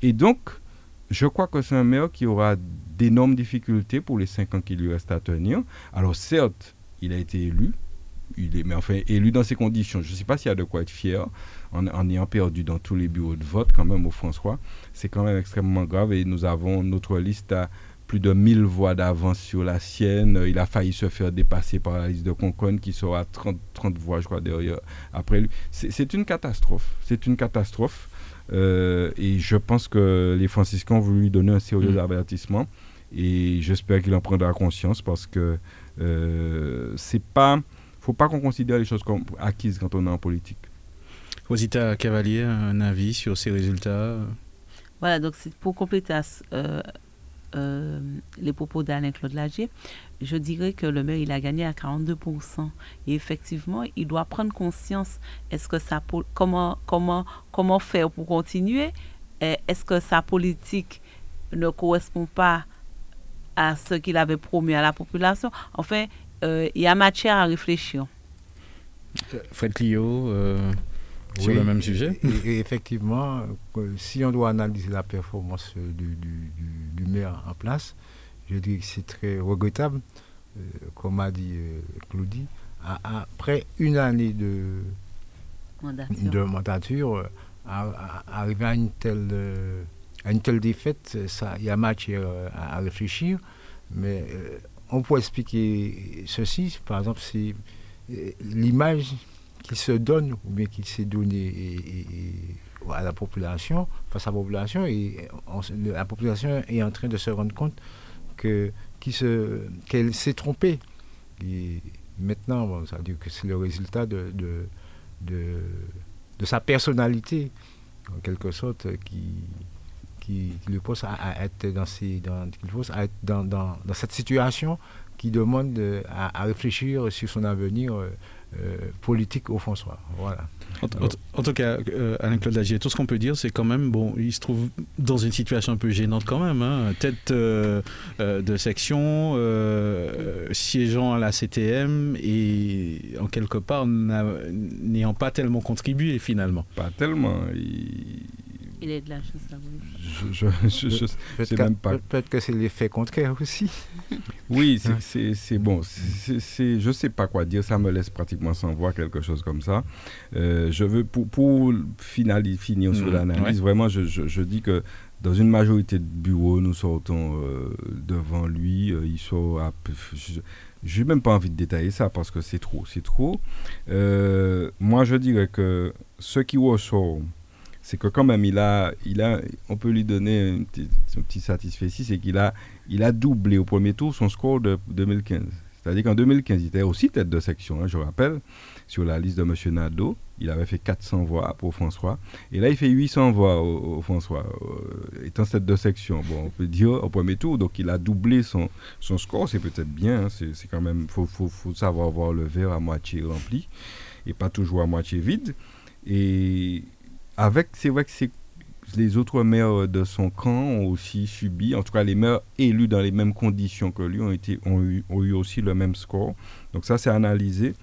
Et donc, je crois que c'est un maire qui aura d'énormes difficultés pour les cinq ans qui lui restent à tenir. Alors certes, il a été élu, il est, mais enfin élu dans ces conditions. Je ne sais pas s'il y a de quoi être fier en, en, ayant perdu dans tous les bureaux de vote quand même au François. C'est quand même extrêmement grave et nous avons notre liste à plus de 1000 voix d'avance sur la sienne. Il a failli se faire dépasser par la liste de Concon qui sera 30, 30 voix, je crois, derrière. Après lui. C'est une catastrophe. C'est une catastrophe. Euh, et je pense que les franciscains ont voulu lui donner un sérieux mmh. avertissement. Et j'espère qu'il en prendra conscience parce que euh, c'est pas. Faut pas qu'on considère les choses comme acquises quand on est en politique. Rosita Cavalier, un avis sur ces résultats? Voilà, donc c'est pour compléter euh, euh, les propos d'Alain-Claude Lagier, je dirais que le maire, il a gagné à 42%. Et effectivement, il doit prendre conscience, est-ce que ça, comment, comment, comment faire pour continuer? Est-ce que sa politique ne correspond pas à ce qu'il avait promis à la population? Enfin, il y a matière à réfléchir. Fred Clio, euh, sur le même sujet. Et, Effectivement, si on doit analyser la performance du, du, maire en place, je dis que c'est très regrettable, euh, comme a dit euh, Claudie, après une année de mandature, de mandature arriver à une telle, à une telle défaite, il y a matière à, réfléchir, mais euh, on peut expliquer ceci, par exemple, c'est l'image qu'il se donne ou bien qu'il s'est donné à la population, face à la population, et la population est en train de se rendre compte que qu'elle s'est trompée. Et maintenant, ça veut dire que c'est le résultat de, sa personnalité, en quelque sorte, qui, qui, le pousse à, être, dans, ces, dans, à être dans, dans, dans, cette situation qui demande à, à, réfléchir sur son avenir euh, euh, politique au François. Voilà. En, tout cas, euh, Alain-Claude Lagier, tout ce qu'on peut dire, c'est quand même, bon, il se trouve dans une situation un peu gênante quand même. Hein. Tête euh, de section, siégeant à la CTM et en quelque part n'ayant pas tellement contribué finalement. Pas tellement. Il est de la chance je, je, je, je même pas. Peut-être que c'est l'effet contraire aussi. oui, c'est bon. je ne sais pas quoi dire. Ça me laisse pratiquement sans voix, quelque chose comme ça. Euh, je veux, pour, pour finaliser, finir sur mmh, l'analyse, vraiment, je, dis que dans une majorité de bureaux, nous sortons euh, devant lui. Euh, il sort à, je n'ai même pas envie de détailler ça parce que c'est trop. C'est trop. moi, je dirais que ce qui ressort c'est que quand même, il a, il a, on peut lui donner un petit, satisfait c'est qu'il a, il a doublé au premier tour son score de 2015. C'est-à-dire qu'en 2015, il était aussi tête de section, hein, je rappelle, sur la liste de M. Nadeau. Il avait fait 400 voix pour François. Et là, il fait 800 voix au, François, euh, étant tête de section. Bon, on peut dire au premier tour, donc il a doublé son, son score. C'est peut-être bien, hein, c'est quand même, il faut, faut, faut savoir voir le verre à moitié rempli et pas toujours à moitié vide. Et avec, c'est vrai que les autres maires de son camp ont aussi subi, en tout cas les maires élus dans les mêmes conditions que lui ont, été, ont, eu, aussi le même score. Donc ça, c'est analysé.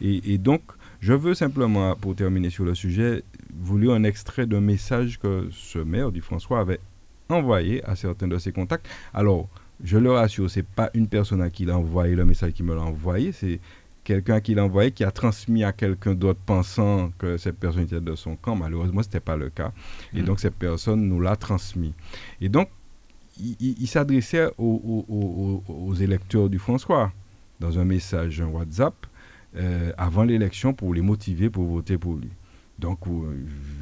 Et, et, donc, je veux simplement, pour terminer sur le sujet, vous lire un extrait d'un message que ce maire du François avait envoyé à certains de ses contacts. Alors, je le rassure, c'est pas une personne à qui il a envoyé le message qui me l'a envoyé, c'est quelqu'un qui l'a envoyé, qui a transmis à quelqu'un d'autre pensant que cette personne était de son camp. Malheureusement, ce n'était pas le cas. Et mm. donc, cette personne nous l'a transmis. Et donc, il, s'adressait aux, électeurs du François dans un message, un WhatsApp. avant l'élection pour les motiver pour voter pour lui. Donc,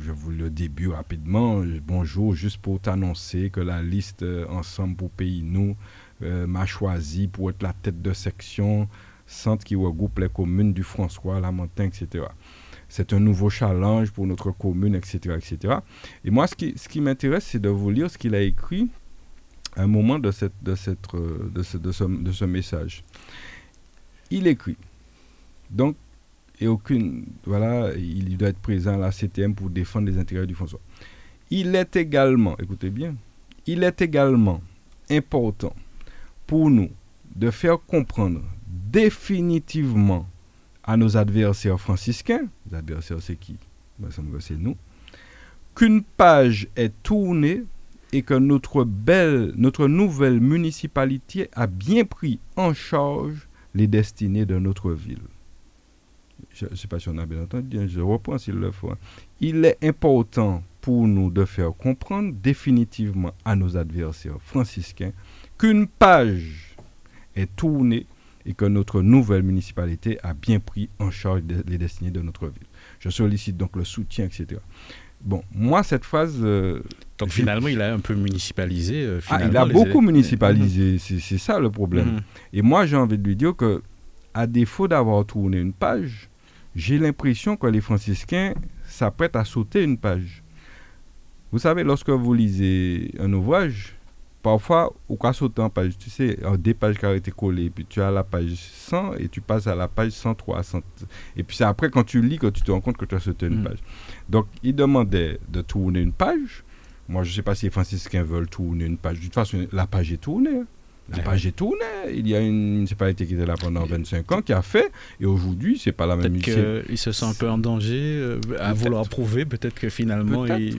je vous le début rapidement. Bonjour, juste pour t'annoncer que la liste Ensemble pour Pays Nous m'a choisi pour être la tête de section centre qui regroupe les communes du François, Lamentin, etc. C'est un nouveau challenge pour notre commune, etc. etc. Et moi, ce qui, m'intéresse, c'est de vous lire ce qu'il a écrit à un moment de, cette, euh, de, ce, de, ce, de ce message. Il écrit, donc, et aucune, voilà, il doit être présent à la CTM pour défendre les intérêts du François. Il est également, écoutez bien, il est également important pour nous de faire comprendre définitivement à nos adversaires franciscains, les adversaires c'est qui? C'est nous, qu'une page est tournée et que notre belle, notre nouvelle municipalité a bien pris en charge les destinées de notre ville. Je ne sais pas si on a bien entendu, hein, je reprends s'il le faut. Hein. Il est important pour nous de faire comprendre définitivement à nos adversaires franciscains qu'une page est tournée et que notre nouvelle municipalité a bien pris en charge les destinées de notre ville. Je sollicite donc le soutien, etc. Bon, moi, cette phrase... Euh, donc finalement, il a un peu municipalisé. Euh, ah, il a beaucoup municipalisé, c'est ça le problème. Mhm. Et moi, j'ai envie de lui dire que, à défaut d'avoir tourné une page, j'ai l'impression que les franciscains s'apprêtent à sauter une page. Vous savez, lorsque vous lisez un ouvrage, parfois, au cas sauter en page, tu sais, des pages qui ont été collées, puis tu as la page 100 et tu passes à la page 103. et puis c'est après, quand tu lis, que tu te rends compte que tu as sauté une mm. page. Donc, il demandait de tourner une page. Moi, je ne sais pas si les franciscains veulent tourner une page. De toute façon, la page est tournée. Hein. La page est tournée. Il y a une municipalité qui était là pendant 25 ans qui a fait, et aujourd'hui, c'est pas la même municipalité. Il se sent un peu en danger euh, à vouloir prouver, peut-être que finalement. Il...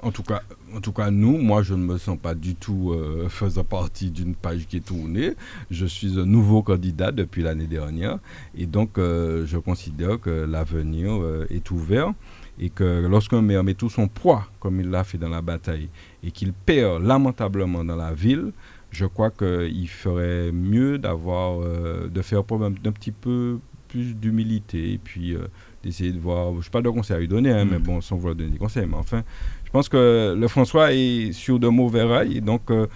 En, tout cas, en tout cas, nous, moi, je ne me sens pas du tout euh, faisant partie d'une page qui est tournée. Je suis un nouveau candidat depuis l'année dernière, et donc euh, je considère que l'avenir est ouvert et que lorsqu'un maire met tout son poids, comme il l'a fait dans la bataille, et qu'il perd lamentablement dans la ville, je crois qu'il ferait mieux d'avoir, euh, de faire un, un petit peu plus d'humilité et puis euh, d'essayer de voir. Je ne pas de conseil à lui donner, hein, mais mm. bon, sans vouloir donner des conseils. Mais enfin, je pense que le François est sur de mauvais rails et donc euh,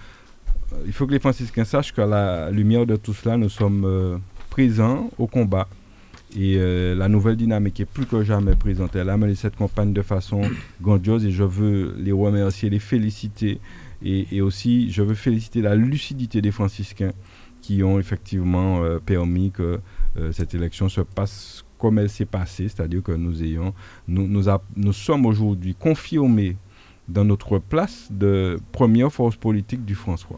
il faut que les franciscains sachent qu'à la lumière de tout cela, nous sommes présents au combat. Et la nouvelle dynamique est plus que jamais présente. Elle a mené cette campagne de façon grandiose et je veux les remercier, les féliciter et, aussi, je veux féliciter la lucidité des franciscains qui ont effectivement euh, permis que euh, cette élection se passe comme elle s'est passée, c'est-à-dire que nous ayons, nous, sommes aujourd'hui confirmés dans notre place de première force politique du François.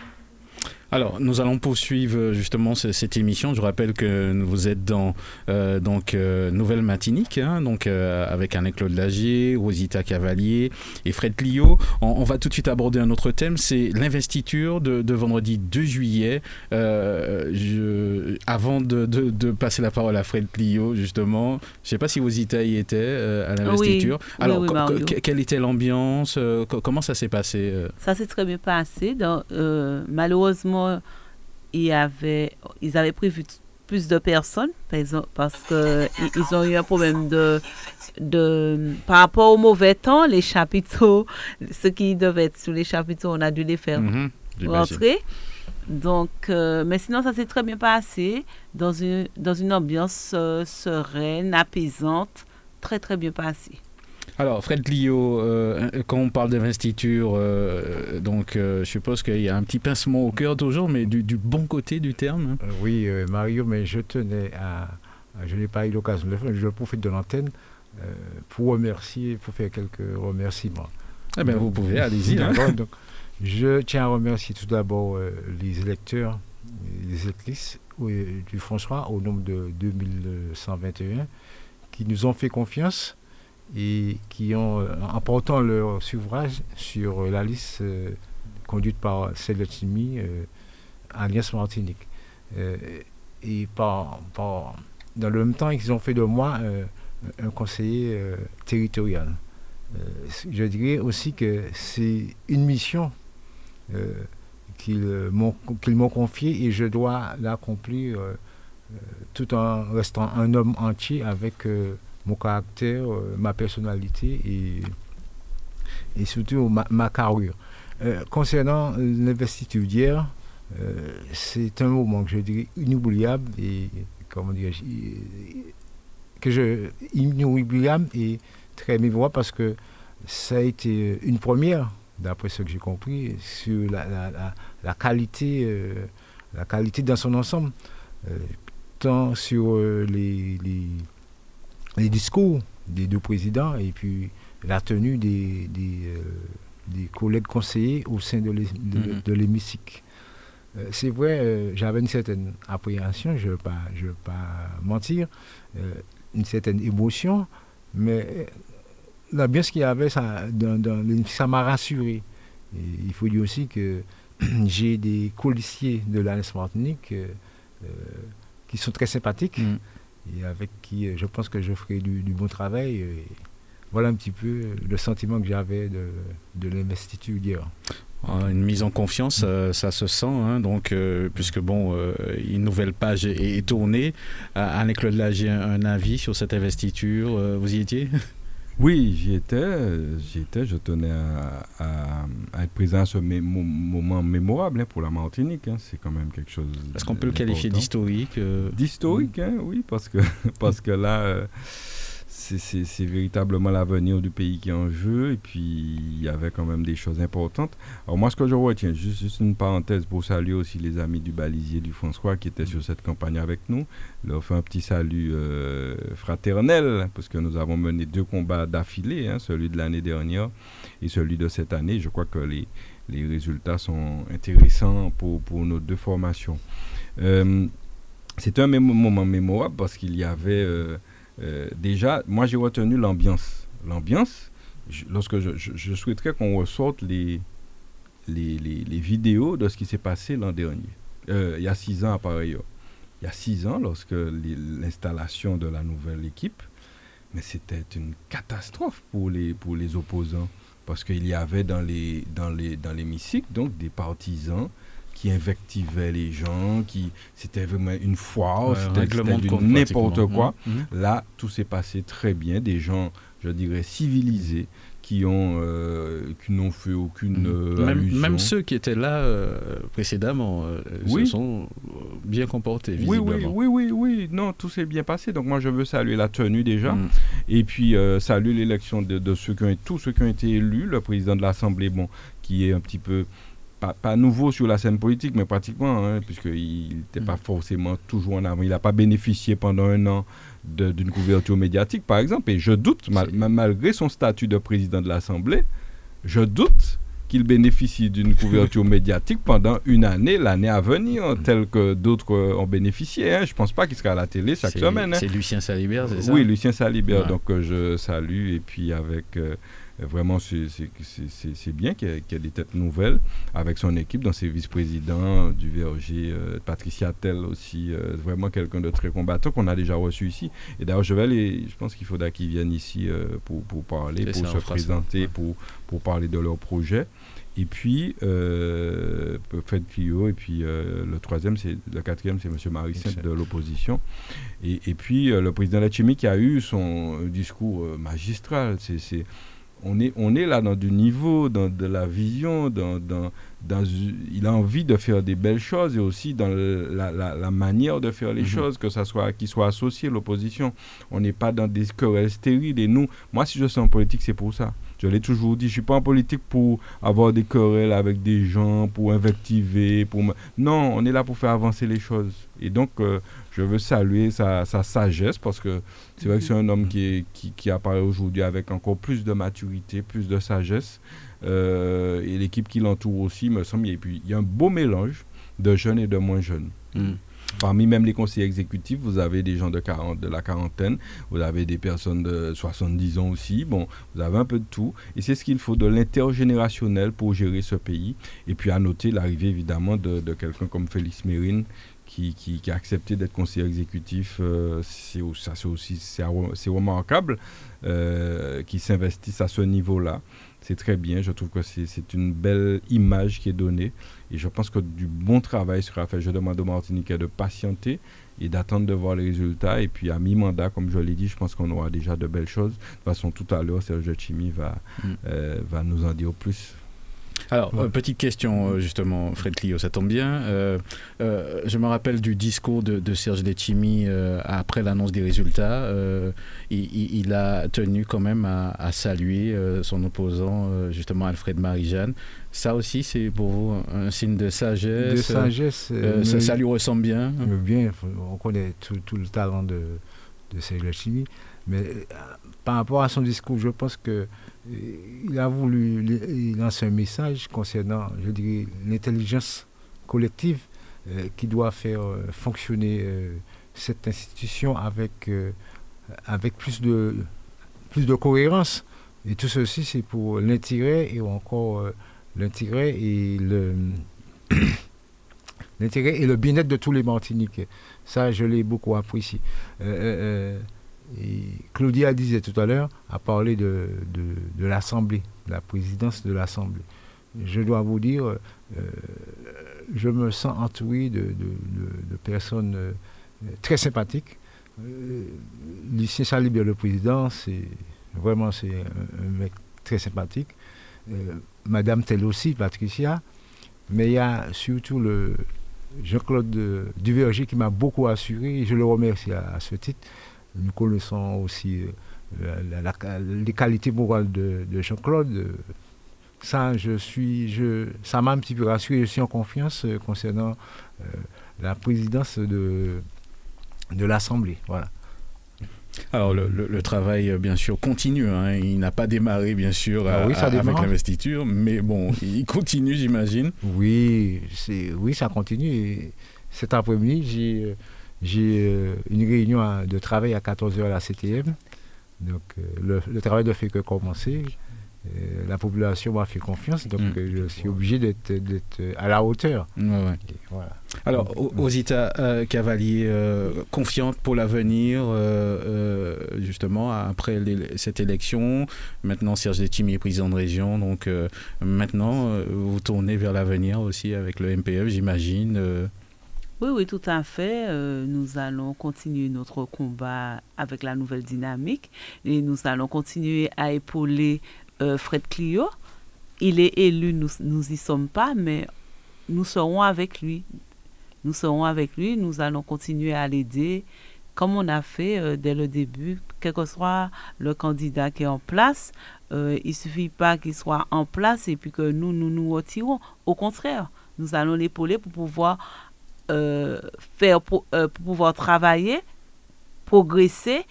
Alors, nous allons poursuivre euh, justement cette émission. Je rappelle que vous êtes dans euh, donc euh, Nouvelle Matinique, hein, donc avec Anne-Claude Lagier, Rosita Cavalier et Fred Clio. On, va tout de suite aborder un autre thème, c'est l'investiture de, vendredi 2 juillet. Je, avant de, passer la parole à Fred Clio, justement, je ne sais pas si Rosita y était à l'investiture. Alors, quelle était l'ambiance Comment ça s'est passé Ça s'est très bien passé. Donc, malheureusement, il avait, ils avaient prévu plus de personnes parce qu'ils ont eu un problème de, de par rapport au mauvais temps les chapiteaux ce qui devait être sous les chapiteaux on a dû les faire mhm, rentrer. Donc euh, mais sinon ça s'est très bien passé dans une dans une ambiance euh, sereine apaisante très très bien passé alors, Fred Clio, euh, quand on parle d'investiture, euh, donc euh, je suppose qu'il y a un petit pincement au cœur toujours, mais du, bon côté du terme. Hein. oui, Mario, mais je tenais à. Je n'ai pas eu l'occasion de le faire, je profite de l'antenne pour remercier, pour faire quelques remerciements. Eh bien, vous pouvez, allez-y. Hein. je tiens à remercier tout d'abord les électeurs, les électrices du François, au nombre de 2121, qui nous ont fait confiance et qui ont, euh, en portant leur suffrage sur la liste euh, conduite par Céletimi, euh, Martinique. et par, dans le même temps, ils ont fait de moi un conseiller territorial. je dirais aussi que c'est une mission qu'ils m'ont confiée et je dois l'accomplir tout en restant un homme entier avec mon caractère, ma personnalité et, et surtout ma, ma carrure. concernant l'investiture d'hier, c'est un moment que je dirais inoubliable et comment dire, que je inoubliable et très mémorable parce que ça a été une première, d'après ce que j'ai compris, sur la, qualité, euh, la qualité dans son ensemble, euh, tant sur euh, les, les, discours des deux présidents et puis la tenue des, des, collègues conseillers au sein de mm-hmm. l'hémicycle. C'est vrai, j'avais une certaine appréhension, je ne je vais pas mentir, une certaine émotion, mais bien ce qu'il y avait, ça, ça m'a rassuré. il faut dire aussi que j'ai des colissiers de la Martinique euh, euh, qui sont très sympathiques mm. Et avec qui euh, je pense que je ferai du, bon travail. voilà un petit peu le sentiment que j'avais de, de l'investiture d'hier. Ah, une mise en confiance, ça se sent, hein, donc, puisque bon, une nouvelle page est, tournée. Anne-Claude Lagier, un avis sur cette investiture, vous y étiez? Oui, j'y étais, j'y étais, je tenais à, être présent à ce moment mémorable hein, pour la Martinique. Hein. c'est quand même quelque chose. Est-ce qu'on peut le qualifier d'historique euh? D'historique, hein, oui, parce que, parce que là, euh, c'est véritablement l'avenir du pays qui est en jeu. Et puis, il y avait quand même des choses importantes. Alors, moi, ce que je retiens, juste, juste une parenthèse pour saluer aussi les amis du balisier du François qui étaient sur cette campagne avec nous. Leur fait un petit salut euh, fraternel, parce que nous avons mené deux combats d'affilée, hein, celui de l'année dernière et celui de cette année. Je crois que les, les résultats sont intéressants pour, pour nos deux formations. Euh, c'est un moment mémorable parce qu'il y avait. Euh, euh, déjà, moi j'ai retenu l'ambiance. L'ambiance, lorsque je, souhaiterais qu'on ressorte les, les, les, vidéos de ce qui s'est passé l'an dernier, euh, il y a six ans à pareil. Il y a six ans, lorsque l'installation de la nouvelle équipe, mais c'était une catastrophe pour les, pour les opposants, parce qu'il y avait dans les dans les dans l'hémicycle donc des partisans qui invectivait les gens, qui c'était vraiment une foire, c'était n'importe quoi. Mmh, mmh. Là, tout s'est passé très bien. Des gens, je dirais, civilisés, qui ont euh, qui n'ont fait aucune mmh. euh, même, même, ceux qui étaient là euh, précédemment se sont bien comportés visiblement. Oui, oui, oui, oui, oui. Non, tout s'est bien passé. Donc moi, je veux saluer la tenue déjà, et puis saluer l'élection de, de, ceux qui ont tous ceux qui ont été élus. Le président de l'Assemblée, bon, qui est un petit peu pas, nouveau sur la scène politique, mais pratiquement, hein, puisqu'il n'était pas mm. forcément toujours en avant. Il n'a pas bénéficié pendant un an d'une couverture médiatique, par exemple. Et je doute, malgré son statut de président de l'Assemblée, je doute qu'il bénéficie d'une couverture médiatique pendant une année, l'année à venir, mm. telle que d'autres ont bénéficié. Hein. Je ne pense pas qu'il sera à la télé chaque semaine. Hein. C'est Lucien Salibert, c'est ça? Oui, Lucien Salibert. Donc euh, je salue. Et puis avec... Euh, vraiment, c'est bien qu'il y, ait des têtes nouvelles avec son équipe, dans ses vice-présidents du Verger, euh, Patricia Tell aussi, euh, vraiment quelqu'un de très combattant qu'on a déjà reçu ici. Et d'ailleurs, je vais aller, je pense qu'il faudra qu'ils viennent ici pour, pour, parler, pour se présenter, pour, pour parler de leur projet. Et puis, euh, Fred Clio, et puis le troisième, c'est le quatrième, c'est M. Maricin de l'opposition. Et, et, puis, le président Lachimi qui a eu son discours magistral. C'est on est, on est là dans du niveau, dans de la vision, dans, dans, dans, il a envie de faire des belles choses et aussi dans la, la, manière de faire les mhm. choses, que ça soit, qu'il soit associé l'opposition. On n'est pas dans des querelles stériles. Et nous, moi, si je suis en politique, c'est pour ça. Je l'ai toujours dit, je ne suis pas en politique pour avoir des querelles avec des gens, pour invectiver. Pour Non, on est là pour faire avancer les choses. Et donc, euh, je veux saluer sa, sagesse parce que c'est vrai que c'est un homme qui, apparaît aujourd'hui avec encore plus de maturité, plus de sagesse. Euh, et l'équipe qui l'entoure aussi, me semble, et puis il y a un beau mélange de jeunes et de moins jeunes. Mm. Parmi même les conseillers exécutifs, vous avez des gens de, 40, de la quarantaine, vous avez des personnes de 70 ans aussi. Bon, vous avez un peu de tout. Et c'est ce qu'il faut de l'intergénérationnel pour gérer ce pays. Et puis à noter l'arrivée évidemment de, quelqu'un comme Félix Mérine, qui, a accepté d'être conseiller exécutif, euh, c'est aussi remarquable, euh, qui s'investissent à ce niveau-là. c'est très bien. Je trouve que c'est une belle image qui est donnée. Et je pense que du bon travail sera fait. Je demande aux Martiniquais de patienter et d'attendre de voir les résultats. Et puis à mi-mandat, comme je l'ai dit, je pense qu'on aura déjà de belles choses. De toute façon, tout à l'heure, Serge Chimi va, mm. euh, va nous en dire plus. Alors, euh, petite question euh, justement, Fred Clio, ça tombe bien. Euh, je me rappelle du discours de, Serge Letchimi après l'annonce des résultats. Il, a tenu quand même à, saluer son opposant, justement Alfred Marie-Jeanne. Ça aussi, c'est pour vous un, signe de sagesse. De sagesse. ça, lui ressemble bien. Bien, on connaît tout, le talent de, de Serge Letchimi. Mais par rapport à son discours, je pense que il a voulu lancer un message concernant, je dirais, l'intelligence collective euh, qui doit faire euh, fonctionner euh, cette institution avec, avec plus, de, plus de cohérence. Et tout ceci, c'est pour l'intérêt et encore l'intérêt et le l'intérêt et le bien-être de tous les Martiniquais. Ça, je l'ai beaucoup apprécié. Et Claudia disait tout à l'heure, a parlé de, l'Assemblée, de la présidence de l'Assemblée. Je dois vous dire, euh, je me sens entouré de, personnes euh, très sympathiques. Euh, Lucien Salibert, le président, c'est vraiment c'est un, mec très sympathique. Madame Tell aussi, Patricia. Mais il y a surtout Jean-Claude Duverger qui m'a beaucoup assuré, et je le remercie à ce titre nous connaissons aussi euh, les qualités morales de, Jean-Claude. Ça, je suis, je, ça m'a un petit peu rassuré. Je suis en confiance euh, concernant euh, la présidence de, de l'Assemblée. Voilà. Alors le, travail, bien sûr, continue. Hein. Il n'a pas démarré, bien sûr, ah avec l'investiture, mais bon, il continue, j'imagine. Oui, oui, ça continue. cet après-midi, j'ai j'ai euh, une réunion de travail à 14h à la CTM. Donc euh, le, travail ne fait que commencer. Euh, la population m'a fait confiance, donc mm. je suis obligé d'être à la hauteur. voilà. Alors, Osita Cavalier, confiante pour l'avenir, justement, après cette élection. Maintenant, Serge Letimi est président de région, donc maintenant, vous tournez vers l'avenir aussi avec le MPF, j'imagine. Oui, oui, tout à fait. Euh, nous allons continuer notre combat avec la nouvelle dynamique et nous allons continuer à épauler euh, Fred Clio. Il est élu, nous n'y sommes pas, mais nous serons avec lui. Nous serons avec lui, nous allons continuer à l'aider comme on a fait euh, dès le début, quel que soit le candidat qui est en place. il ne suffit pas qu'il soit en place et puis que nous, nous nous retirons. Au contraire, nous allons l'épauler pour pouvoir euh, faire pour, euh, pour, pouvoir travailler, progresser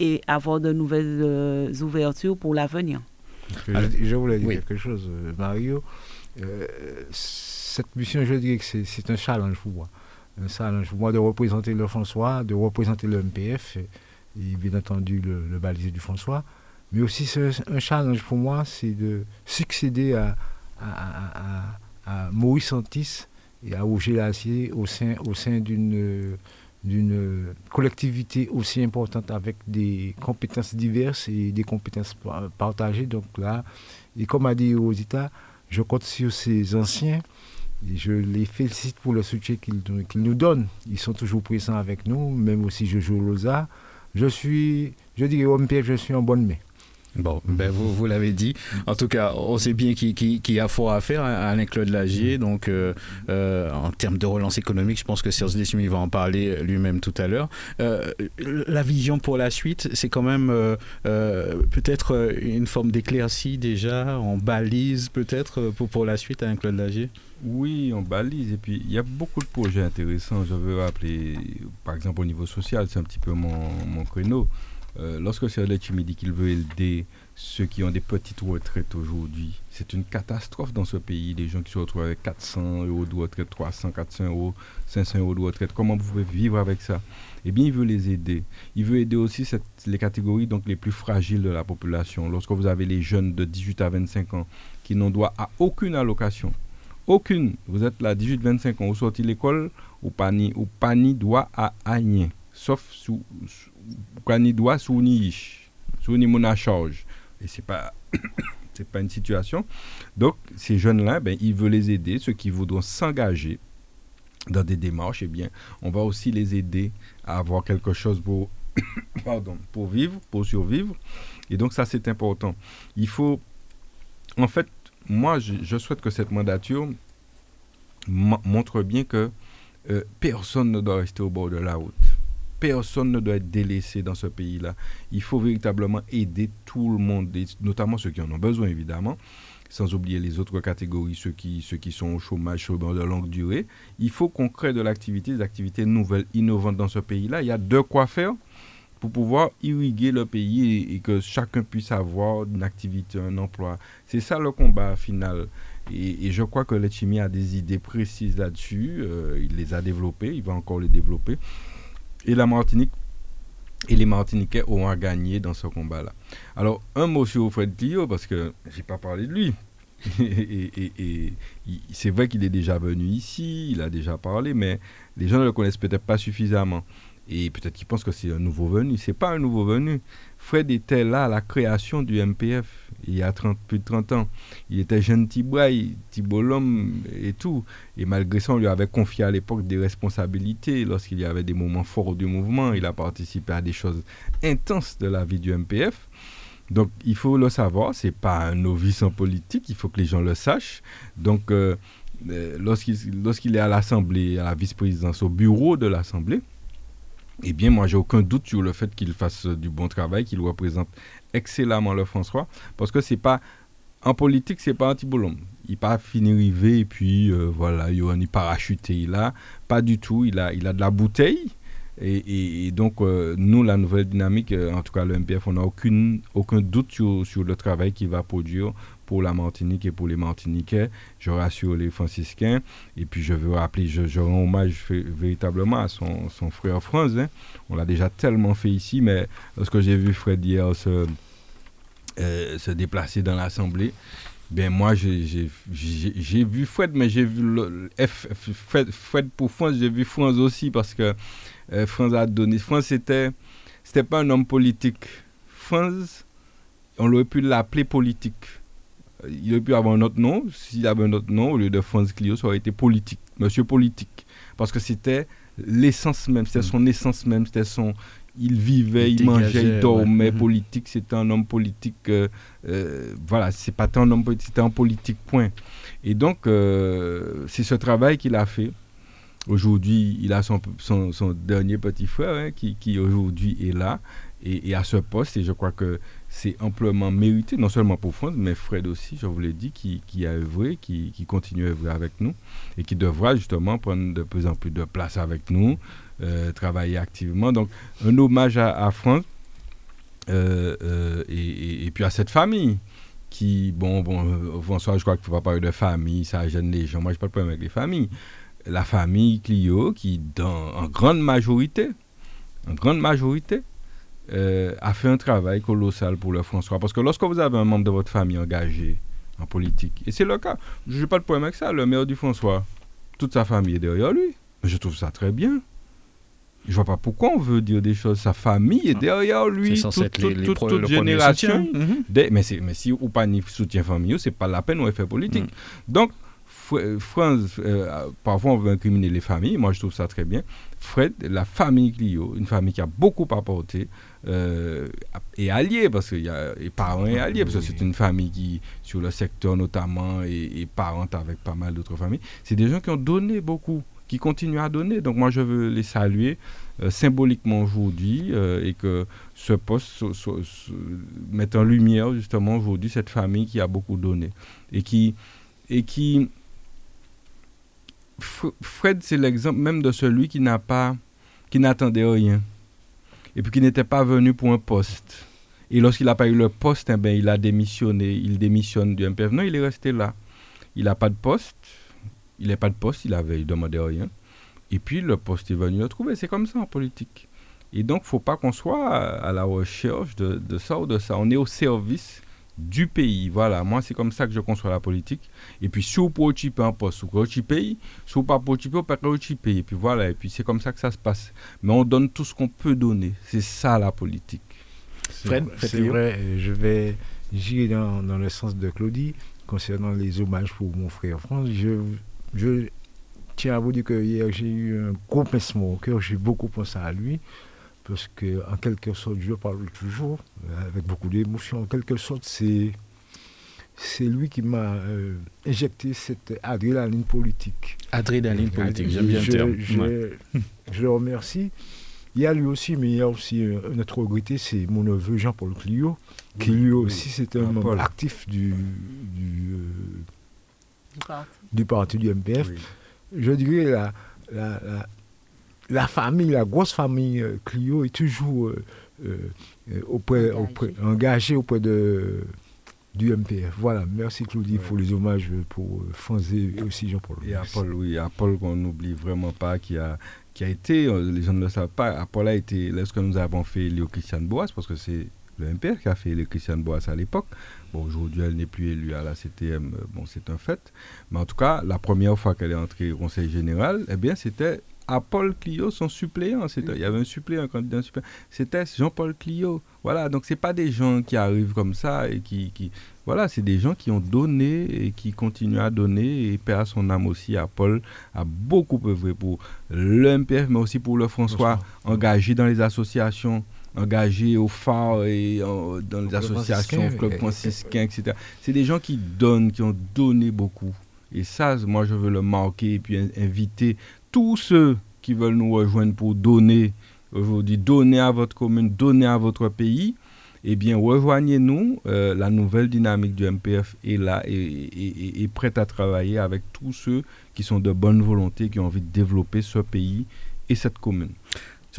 et avoir de nouvelles euh, ouvertures pour l'avenir. Je, voulais dire quelque chose, Mario. cette mission, je dirais que c'est un challenge pour moi. Un challenge pour moi de représenter le François, de représenter le MPF et, bien entendu le, le balisé du François. Mais aussi, c'est un challenge pour moi, c'est de succéder à, à, à, à Maurice Santis et à Roger au sein, au sein d'une d'une collectivité aussi importante avec des compétences diverses et des compétences partagées. Donc là, et comme a dit Rosita, je compte sur ces anciens et je les félicite pour le soutien qu'ils nous donnent. Ils sont toujours présents avec nous, même aussi je joue Loza. Je suis, je dirais au MPF, je suis en bonne main. Bon, ben vous, vous l'avez dit. En tout cas, on sait bien qu'il y a fort à faire à hein, Alain-Claude Lagier. Donc, euh, euh, en termes de relance économique, je pense que Serge Dessimi va en parler lui-même tout à l'heure. Euh, la vision pour la suite, c'est quand même peut-être une forme d'éclaircie déjà, en balise peut-être pour, pour la suite Alain-Claude Lagier? Oui, on balise. Et puis, il y a beaucoup de projets intéressants. Je veux rappeler, par exemple, au niveau social, c'est un petit peu mon, mon créneau. Euh, lorsque Serlet me dit qu'il veut aider ceux qui ont des petites retraites aujourd'hui, c'est une catastrophe dans ce pays. Des gens qui se retrouvent avec 400 euros de retraite, 300, 400 euros, 500 euros de retraite. Comment vous pouvez vivre avec ça? Eh bien, il veut les aider. Il veut aider aussi les catégories donc les plus fragiles de la population. Lorsque vous avez les jeunes de 18 à 25 ans qui n'ont droit à aucune allocation, aucune. Vous êtes là, 18-25 ans, vous sortez de l'école, ou pas ni, ou pas ni droit à rien. Sauf sous doit sous ni sous ni mon charge. Et c'est pas c'est pas une situation. Donc, ces jeunes-là, ben, il veut les aider, ceux qui voudront s'engager dans des démarches, eh bien, on va aussi les aider à avoir quelque chose pour, pardon, pour vivre, pour survivre. Et donc, ça, c'est important. Il faut, en fait, moi, je, souhaite que cette mandature montre bien que euh, personne ne doit rester au bord de la route personne ne doit être délaissé dans ce pays-là. Il faut véritablement aider tout le monde, notamment ceux qui en ont besoin, évidemment, sans oublier les autres catégories, ceux qui, ceux qui sont au chômage, chômage de longue durée. Il faut qu'on crée de l'activité, des activités nouvelles, innovantes dans ce pays-là. Il y a de quoi faire pour pouvoir irriguer le pays et, que chacun puisse avoir une activité, un emploi. C'est ça le combat final. Et, je crois que Letchimi a des idées précises là-dessus. Euh, il les a développées, il va encore les développer et la Martinique et les Martiniquais auront à gagner dans ce combat-là. Alors, un mot sur Fred Clio, parce que j'ai pas parlé de lui. et, c'est vrai qu'il est déjà venu ici, il a déjà parlé, mais les gens ne le connaissent peut-être pas suffisamment. Et peut-être qu'ils pensent que c'est un nouveau venu. C'est pas un nouveau venu. Fred était là à la création du MPF il y a 30, plus de 30 ans. Il était jeune Tibraille, Tibolom et tout. Et malgré ça, on lui avait confié à l'époque des responsabilités. Lorsqu'il y avait des moments forts du mouvement, il a participé à des choses intenses de la vie du MPF. Donc il faut le savoir, c'est pas un novice en politique, il faut que les gens le sachent. Donc euh, euh, lorsqu'il est à l'Assemblée, à la vice-présidence, au bureau de l'Assemblée, eh bien, moi, j'ai aucun doute sur le fait qu'il fasse du bon travail, qu'il représente excellemment le François, parce que c'est pas en politique, c'est pas anti-boulom. Il pas fini rivé et puis euh, voilà, il a parachuté il a pas du tout. Il a, de la bouteille. Et, donc, euh, nous, la nouvelle dynamique, euh, en tout cas le MPF, on n'a aucun doute sur, sur, le travail qu'il va produire pour la Martinique et pour les Martiniquais. Je rassure les franciscains. Et puis je veux rappeler, je, rends hommage véritablement à son, frère France. Hein. On l'a déjà tellement fait ici, mais lorsque j'ai vu Fred hier se, euh, se déplacer dans l'Assemblée, ben moi j'ai vu Fred, mais j'ai vu Fred, pour France, j'ai vu France aussi parce que euh, France a donné. France c'était c'était pas un homme politique. France, on aurait pu l'appeler politique il aurait pu avoir un autre nom. S'il avait un autre nom, au lieu de France Clio, ça aurait été politique, monsieur politique. Parce que c'était l'essence même, c'était mm. son essence même, c'était son. Il vivait, il, mangeait, il dormait, mm-hmm. politique, c'était un homme politique. Euh, euh, voilà, c'est pas un homme politique, c'était un politique, point. Et donc, euh, c'est ce travail qu'il a fait. Aujourd'hui, il a son, son, dernier petit frère hein, qui, qui aujourd'hui est là et, et, à ce poste. Et je crois que c'est amplement mérité, non seulement pour France, mais Fred aussi, je vous l'ai dit, qui, a œuvré, qui, continue à œuvrer avec nous et qui devra justement prendre de plus en plus de place avec nous, euh, travailler activement. Donc, un hommage à, France euh, euh, et, puis à cette famille qui, bon, bon, François, je crois qu'il ne faut pas parler de famille, ça gêne les gens. Moi, je n'ai pas de problème avec les familles. La famille Clio, qui, dans, en grande majorité, en grande majorité, euh, a fait un travail colossal pour le François. Parce que lorsque vous avez un membre de votre famille engagé en politique, et c'est le cas, je n'ai pas de problème avec ça, le maire du François, toute sa famille est derrière lui. Je trouve ça très bien. Je vois pas pourquoi on veut dire des choses. Sa famille est ah. derrière lui, toute, toute, toute, génération. Mhm. mais, mais si ou pas ni soutien familial, c'est pas la peine on fait politique. Mm. Donc, France, euh, parfois on veut incriminer les familles, moi je trouve ça très bien. Fred, la famille Clio, une famille qui a beaucoup apporté, euh, est alliée, parce qu'il y a et parents et alliés, parce que c'est une famille qui, sur le secteur notamment, est, parente avec pas mal d'autres familles. C'est des gens qui ont donné beaucoup, qui continuent à donner. Donc moi je veux les saluer euh, symboliquement aujourd'hui et que ce poste mette en lumière justement aujourd'hui cette famille qui a beaucoup donné et qui et qui Fred, c'est l'exemple même de celui qui n'a pas, qui n'attendait rien, et puis qui n'était pas venu pour un poste. Et lorsqu'il n'a pas eu le poste, eh ben, il a démissionné, il démissionne du MPF. Non, il est resté là. Il n'a pas de poste, il n'a pas de poste, il avait demandé rien. Et puis le poste est venu le trouver. C'est comme ça en politique. Et donc, il faut pas qu'on soit à la recherche de ça ou de ça. On est au service du pays. Voilà, moi c'est comme ça que je conçois la politique. Et puis si vous pouvez un poste, vous pays, si vous pas occuper, vous pas pays. Et puis voilà, et puis c'est comme ça que ça se passe. Mais on donne tout ce qu'on peut donner. C'est ça la politique. c'est vrai, je vais j'irai dans, dans, le sens de Claudie concernant les hommages pour mon frère France. Je, je tiens à vous dire que hier j'ai eu un gros pincement au cœur, j'ai beaucoup pensé à lui, parce que en quelque sorte, je parle toujours avec beaucoup d'émotion, en quelque sorte, c'est c'est lui qui m'a euh, injecté cette adrénaline politique. Adrénaline politique, j'aime bien le terme. Je, je, le remercie. Il y a lui aussi, mais il y a aussi euh, notre regretté, c'est mon neveu Jean-Paul Clio, qui lui aussi c'est un membre actif du, du, euh, du, parti. du MPF. Je dirais la, la, la, famille, la grosse famille Clio est toujours auprès, auprès, engagée auprès de du MPF. Voilà, merci Claudie pour les hommages pour Franzé et aussi Jean-Paul. Et à Paul, oui, à Paul qu'on n'oublie vraiment pas, qui a, qui a été, euh, les gens ne le savent pas, Paul a été, lorsque nous avons fait Léo Christian Boas, parce que c'est le MPF qui a fait Léo Christian Boas à l'époque. Bon, aujourd'hui, elle n'est plus élue à la CTM, euh, bon, c'est un fait. Mais en tout cas, la première fois qu'elle est entrée au Conseil général, eh bien, c'était à Paul Clio, son suppléant. Il y avait un suppléant, un candidat suppléant. C'était Jean-Paul Clio. Voilà, donc ce pas des gens qui arrivent comme ça et qui. qui voilà, c'est des gens qui ont donné et qui continuent à donner. Et Père à son âme aussi, à Paul, a beaucoup œuvré pour l'MPF, mais aussi pour le François, engagé dans les associations engagé au phare et dans les associations, Club franciscain, etc. C'est des gens qui donnent, qui ont donné beaucoup. Et ça, moi, je veux le marquer et puis inviter tous ceux qui veulent nous rejoindre pour donner, aujourd'hui, donner à votre commune, donner à votre pays, eh bien, rejoignez-nous. Euh, la nouvelle dynamique du MPF est là et, est prête à travailler avec tous ceux qui sont de bonne volonté, qui ont envie de développer ce pays et cette commune.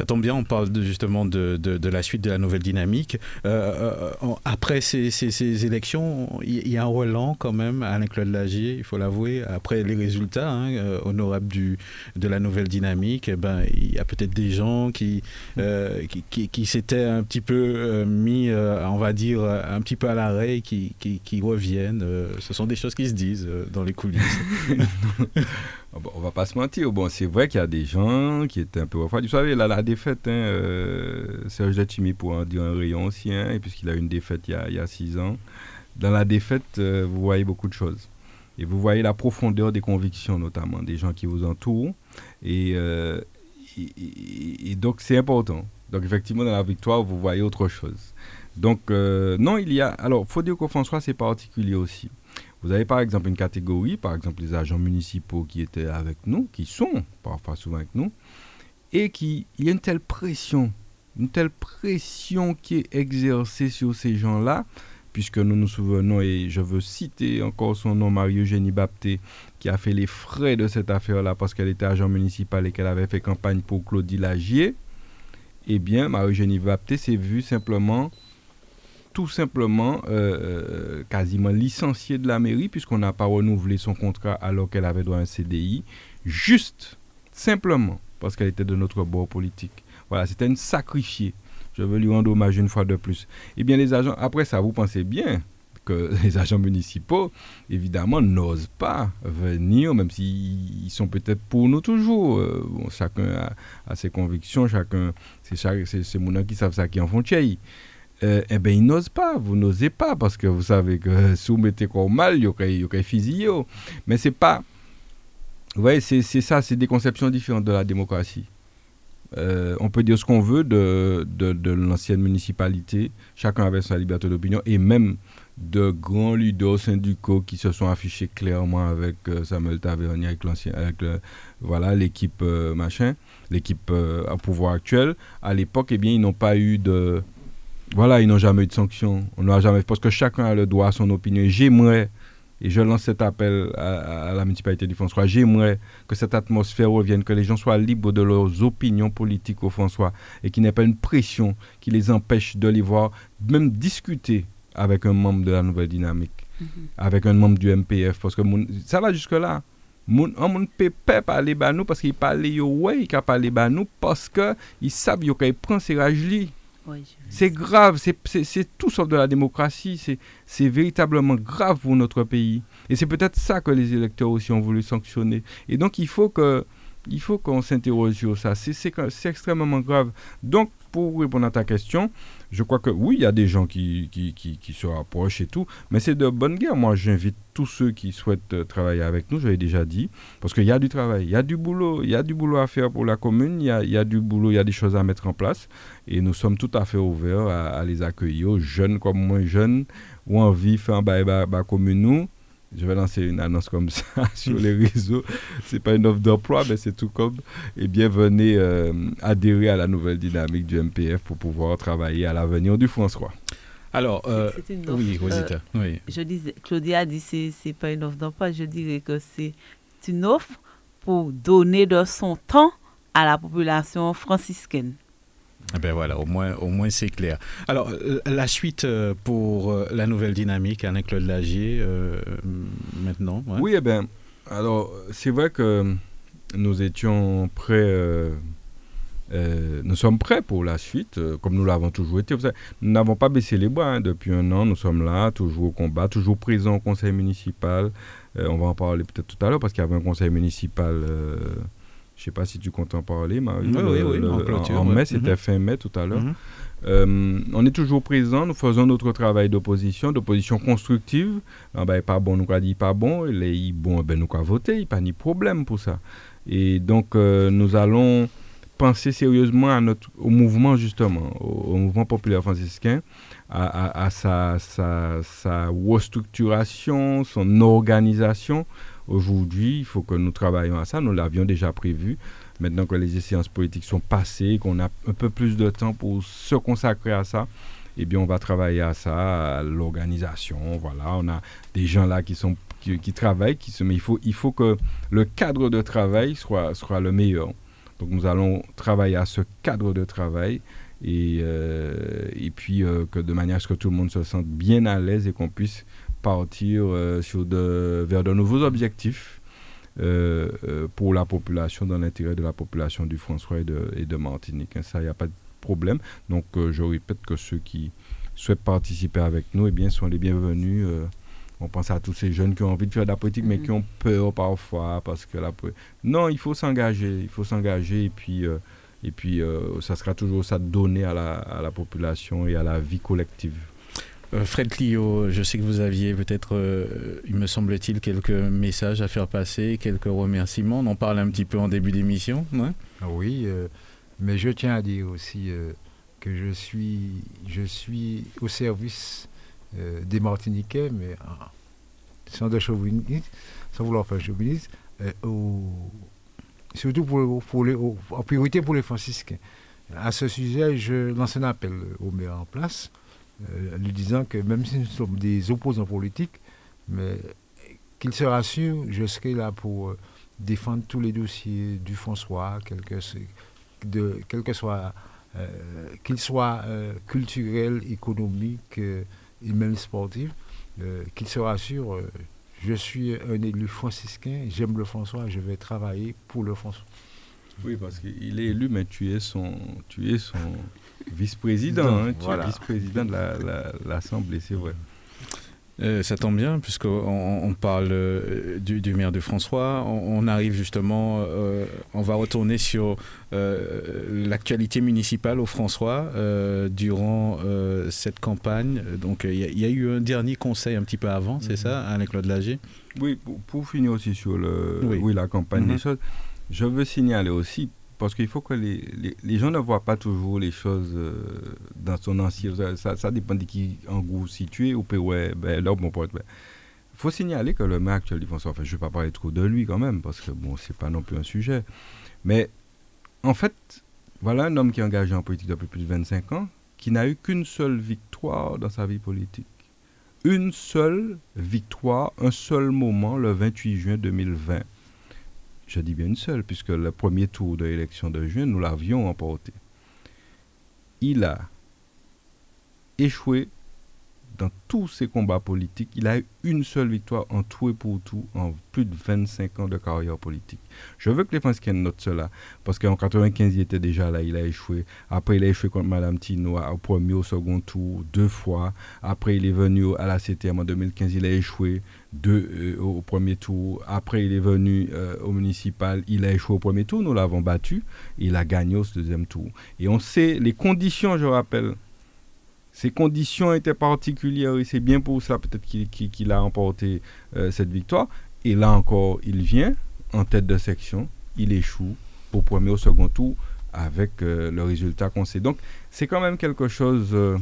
Ça tombe bien, on parle justement de, de, la suite de la nouvelle dynamique. Euh, euh, après ces, ces, élections, il y, a un relent quand même, Alain-Claude Lagier, il faut l'avouer. Après les résultats hein, euh, honorables du, de la nouvelle dynamique, eh ben, il y a peut-être des gens qui, qui, qui, s'étaient un petit peu mis, on va dire, un petit peu à l'arrêt, qui, qui, qui, reviennent. ce sont des choses qui se disent dans les coulisses. On on va pas se mentir. Bon, c'est vrai qu'il y a des gens qui étaient un peu refroidis. Vous savez, là, la défaite, hein, euh, Serge pour en dire un rayon aussi, hein, puisqu'il a eu une défaite il y a, six ans. Dans la défaite, euh, vous voyez beaucoup de choses. Et vous voyez la profondeur des convictions, notamment, des gens qui vous entourent. Et, euh, et, donc, c'est important. Donc, effectivement, dans la victoire, vous voyez autre chose. Donc, non, il y a. Alors, faut dire qu'au François, c'est particulier aussi. Vous avez par exemple une catégorie, par exemple les agents municipaux qui étaient avec nous, qui sont parfois souvent avec nous, et qui, il y a une telle pression, une telle pression qui est exercée sur ces gens-là, puisque nous nous souvenons, et je veux citer encore son nom, Marie-Eugénie Bapté, qui a fait les frais de cette affaire-là parce qu'elle était agent municipal et qu'elle avait fait campagne pour Claudie Lagier, eh bien, Marie-Eugénie Bapté s'est vue simplement tout simplement euh, euh, quasiment licenciée de la mairie puisqu'on n'a pas renouvelé son contrat alors qu'elle avait droit à un CDI, juste, simplement, parce qu'elle était de notre bord politique. Voilà, c'était une sacrifiée. Je veux lui rendre hommage une fois de plus. Eh bien, les agents, après ça, vous pensez bien que les agents municipaux, évidemment, n'osent pas venir, même s'ils sont peut-être pour nous toujours. Euh, chacun a, ses convictions, chacun, c'est mon qui savent ça qui en font. Euh, eh bien, ils n'osent pas, vous n'osez pas, parce que vous savez que si vous mettez quoi mal, il y aurait fusillé. Mais c'est pas. Vous voyez, c'est ça, c'est des conceptions différentes de la démocratie. Euh, on peut dire ce qu'on veut de, l'ancienne municipalité, chacun avait sa liberté d'opinion, et même de grands leaders syndicaux qui se sont affichés clairement avec euh, Samuel Tavernier, avec l'ancien, voilà l'équipe machin, l'équipe à pouvoir actuel. À l'époque, eh bien, ils n'ont pas eu de voilà, ils n'ont jamais eu de sanctions. On n'a jamais parce que chacun a le droit à son opinion. J'aimerais et je lance cet appel à, la municipalité du François. J'aimerais que cette atmosphère revienne, que les gens soient libres de leurs opinions politiques au François et qu'il n'y ait pas une pression qui les empêche de les voir, même discuter avec un membre de la nouvelle dynamique, mhm. avec un membre du MPF, parce que ça va jusque-là. On ne peut pas parler à nous parce qu'il parle, ouais, il parler à nous parce qu'ils savent qu'il prend ses rages c'est grave, c'est tout sauf de la démocratie, c'est véritablement grave pour notre pays. Et c'est peut-être ça que les électeurs aussi ont voulu sanctionner. Et donc il faut que, il faut qu'on s'interroge sur ça. C'est extrêmement grave. Donc, pour répondre à ta question, je crois que oui, il y a des gens qui, se rapprochent et tout, mais c'est de bonne guerre. Moi, j'invite tous ceux qui souhaitent euh, travailler avec nous, je l'ai déjà dit, parce qu'il y a du travail, il y a du boulot, il y a du boulot à faire pour la commune, il y a, il y a du boulot, il y a des choses à mettre en place, et nous sommes tout à fait ouverts à, les accueillir, jeunes comme moins jeunes, ou envie de faire un bail commune nous je vais lancer une annonce comme ça sur les réseaux. C'est pas une offre d'emploi, mais c'est tout comme. Et bien, venez euh, adhérer à la nouvelle dynamique du MPF pour pouvoir travailler à l'avenir du François. Alors, euh, oui, Rosita. Euh, oui. Je disais, Claudia a dit que ce n'est pas une offre d'emploi. Je dirais que c'est une offre pour donner de son temps à la population franciscaine. Ben voilà, au moins, au moins c'est clair. Alors, euh, la suite euh, pour euh, la nouvelle dynamique avec Claude Lagier, maintenant Oui, eh bien, alors, c'est vrai que nous étions prêts, nous sommes prêts pour la suite, comme nous l'avons toujours été. nous n'avons pas baissé les bras hein, depuis un an, nous sommes là, toujours au combat, toujours présents au conseil municipal. on va en parler peut-être tout à l'heure parce qu'il y avait un conseil municipal je ne sais pas si tu comptes en parler, Marie. Oui, oui, oui, en, mai, c'était mhm. fin mai tout à l'heure. Mhm. Euh, on est toujours présent, nous faisons notre travail d'opposition, d'opposition constructive. Ah ben, pas bon, nous avons dit pas bon, les bon, ben, nous avons voté, il n'y a pas de problème pour ça. Et donc, euh, nous allons penser sérieusement à notre, au mouvement, justement, au, mouvement populaire franciscain, à, à sa, sa, sa restructuration, son organisation Aujourd'hui, il faut que nous travaillions à ça. Nous l'avions déjà prévu. Maintenant que les séances politiques sont passées, qu'on a un peu plus de temps pour se consacrer à ça, eh bien, on va travailler à ça, à l'organisation. Voilà, on a des gens là qui sont qui, travaillent, qui se, mais il faut, il faut que le cadre de travail soit, soit le meilleur. Donc, nous allons travailler à ce cadre de travail et, euh, et puis euh, que de manière à ce que tout le monde se sente bien à l'aise et qu'on puisse partir euh, sur de, vers de nouveaux objectifs euh, euh, pour la population, dans l'intérêt de la population du François et de, et de Martinique. Hein, ça, il n'y a pas de problème. Donc, je répète que ceux qui souhaitent participer avec nous eh bien, sont les bienvenus. on pense à tous ces jeunes qui ont envie de faire de la politique, mais mm-hmm. qui ont peur parfois parce que la Non, il faut s'engager. Il faut s'engager et puis, et puis ça sera toujours ça donner à la, à la population et à la vie collective. Euh, Fred Clio, je sais que vous aviez peut-être, euh, il me semble-t-il, quelques messages à faire passer, quelques remerciements. On en parle un petit peu en début d'émission. Ah oui, euh, mais je tiens à dire aussi que je suis, je suis au service des Martiniquais, mais sans, de sans vouloir faire chauvinisme, surtout pour, les, en priorité pour les franciscains. À ce sujet, je lance un appel au maire en place lui disant que même si nous sommes des opposants politiques, mais qu'il se rassure, je serai là pour euh, défendre tous les dossiers du François, quel que, de, quel que soit, euh, qu'il soit culturel, économique et même sportif, qu'il se rassure. je suis un élu franciscain, j'aime le François, je vais travailler pour le François. Oui, parce qu'il est élu, mais tu es son, tu es son vice-président. Hein, tu es vice-président de l'Assemblée, c'est vrai. Euh, ça tombe bien, puisqu'on on parle euh, du, maire de François. On, arrive justement, euh, on va retourner sur l'actualité municipale au François durant cette campagne. Donc, il y, a eu un dernier conseil un petit peu avant, c'est mhm. ça, avec Claude Lager Oui, pour, finir aussi sur le, oui. la campagne des mhm. choses. Je veux signaler aussi, parce qu'il faut que les, les, gens ne voient pas toujours les choses euh, dans son ancien. Ça, ça, dépend de qui, en gros, situé ou ouais, ben, là, bon, il faut signaler que le maire actuel, François, enfin, je ne vais pas parler trop de lui quand même, parce que bon, c'est pas non plus un sujet. Mais en fait, voilà un homme qui est engagé en politique depuis plus de 25 ans, qui n'a eu qu'une seule victoire dans sa vie politique. Une seule victoire, un seul moment, le 28 juin 2020 je dis bien une seule, puisque le premier tour de l'élection de juin, nous l'avions emporté. Il a échoué dans tous ses combats politiques, il a eu une seule victoire en tout et pour tout en plus de 25 ans de carrière politique. Je veux que les Français notent cela, parce qu'en 95, il était déjà là, il a échoué. Après, il a échoué contre Mme Tino au premier, au second tour, deux fois. Après, il est venu à la CTM en 2015, il a échoué deux, euh, au premier tour. Après, il est venu euh, au municipal, il a échoué au premier tour, nous l'avons battu, il a gagné au deuxième tour. Et on sait les conditions, je rappelle, ces conditions étaient particulières et c'est bien pour ça peut-être qu'il a remporté euh, cette victoire. Et là encore, il vient en tête de section, il échoue au premier au second tour avec euh, le résultat qu'on sait. Donc c'est quand même quelque chose euh,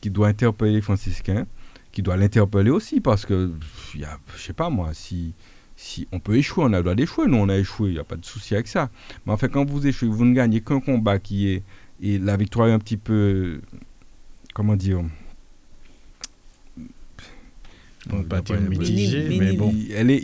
qui doit interpeller les franciscains, qui doit l'interpeller aussi parce que, y a, je sais pas moi, si, si on peut échouer, on a le droit d'échouer, nous on a échoué, il n'y a pas de souci avec ça. Mais en fait, quand vous échouez, vous ne gagnez qu'un combat qui est, et la victoire est un petit peu comment dire on pas dire mitigé, mais bon. Elle est,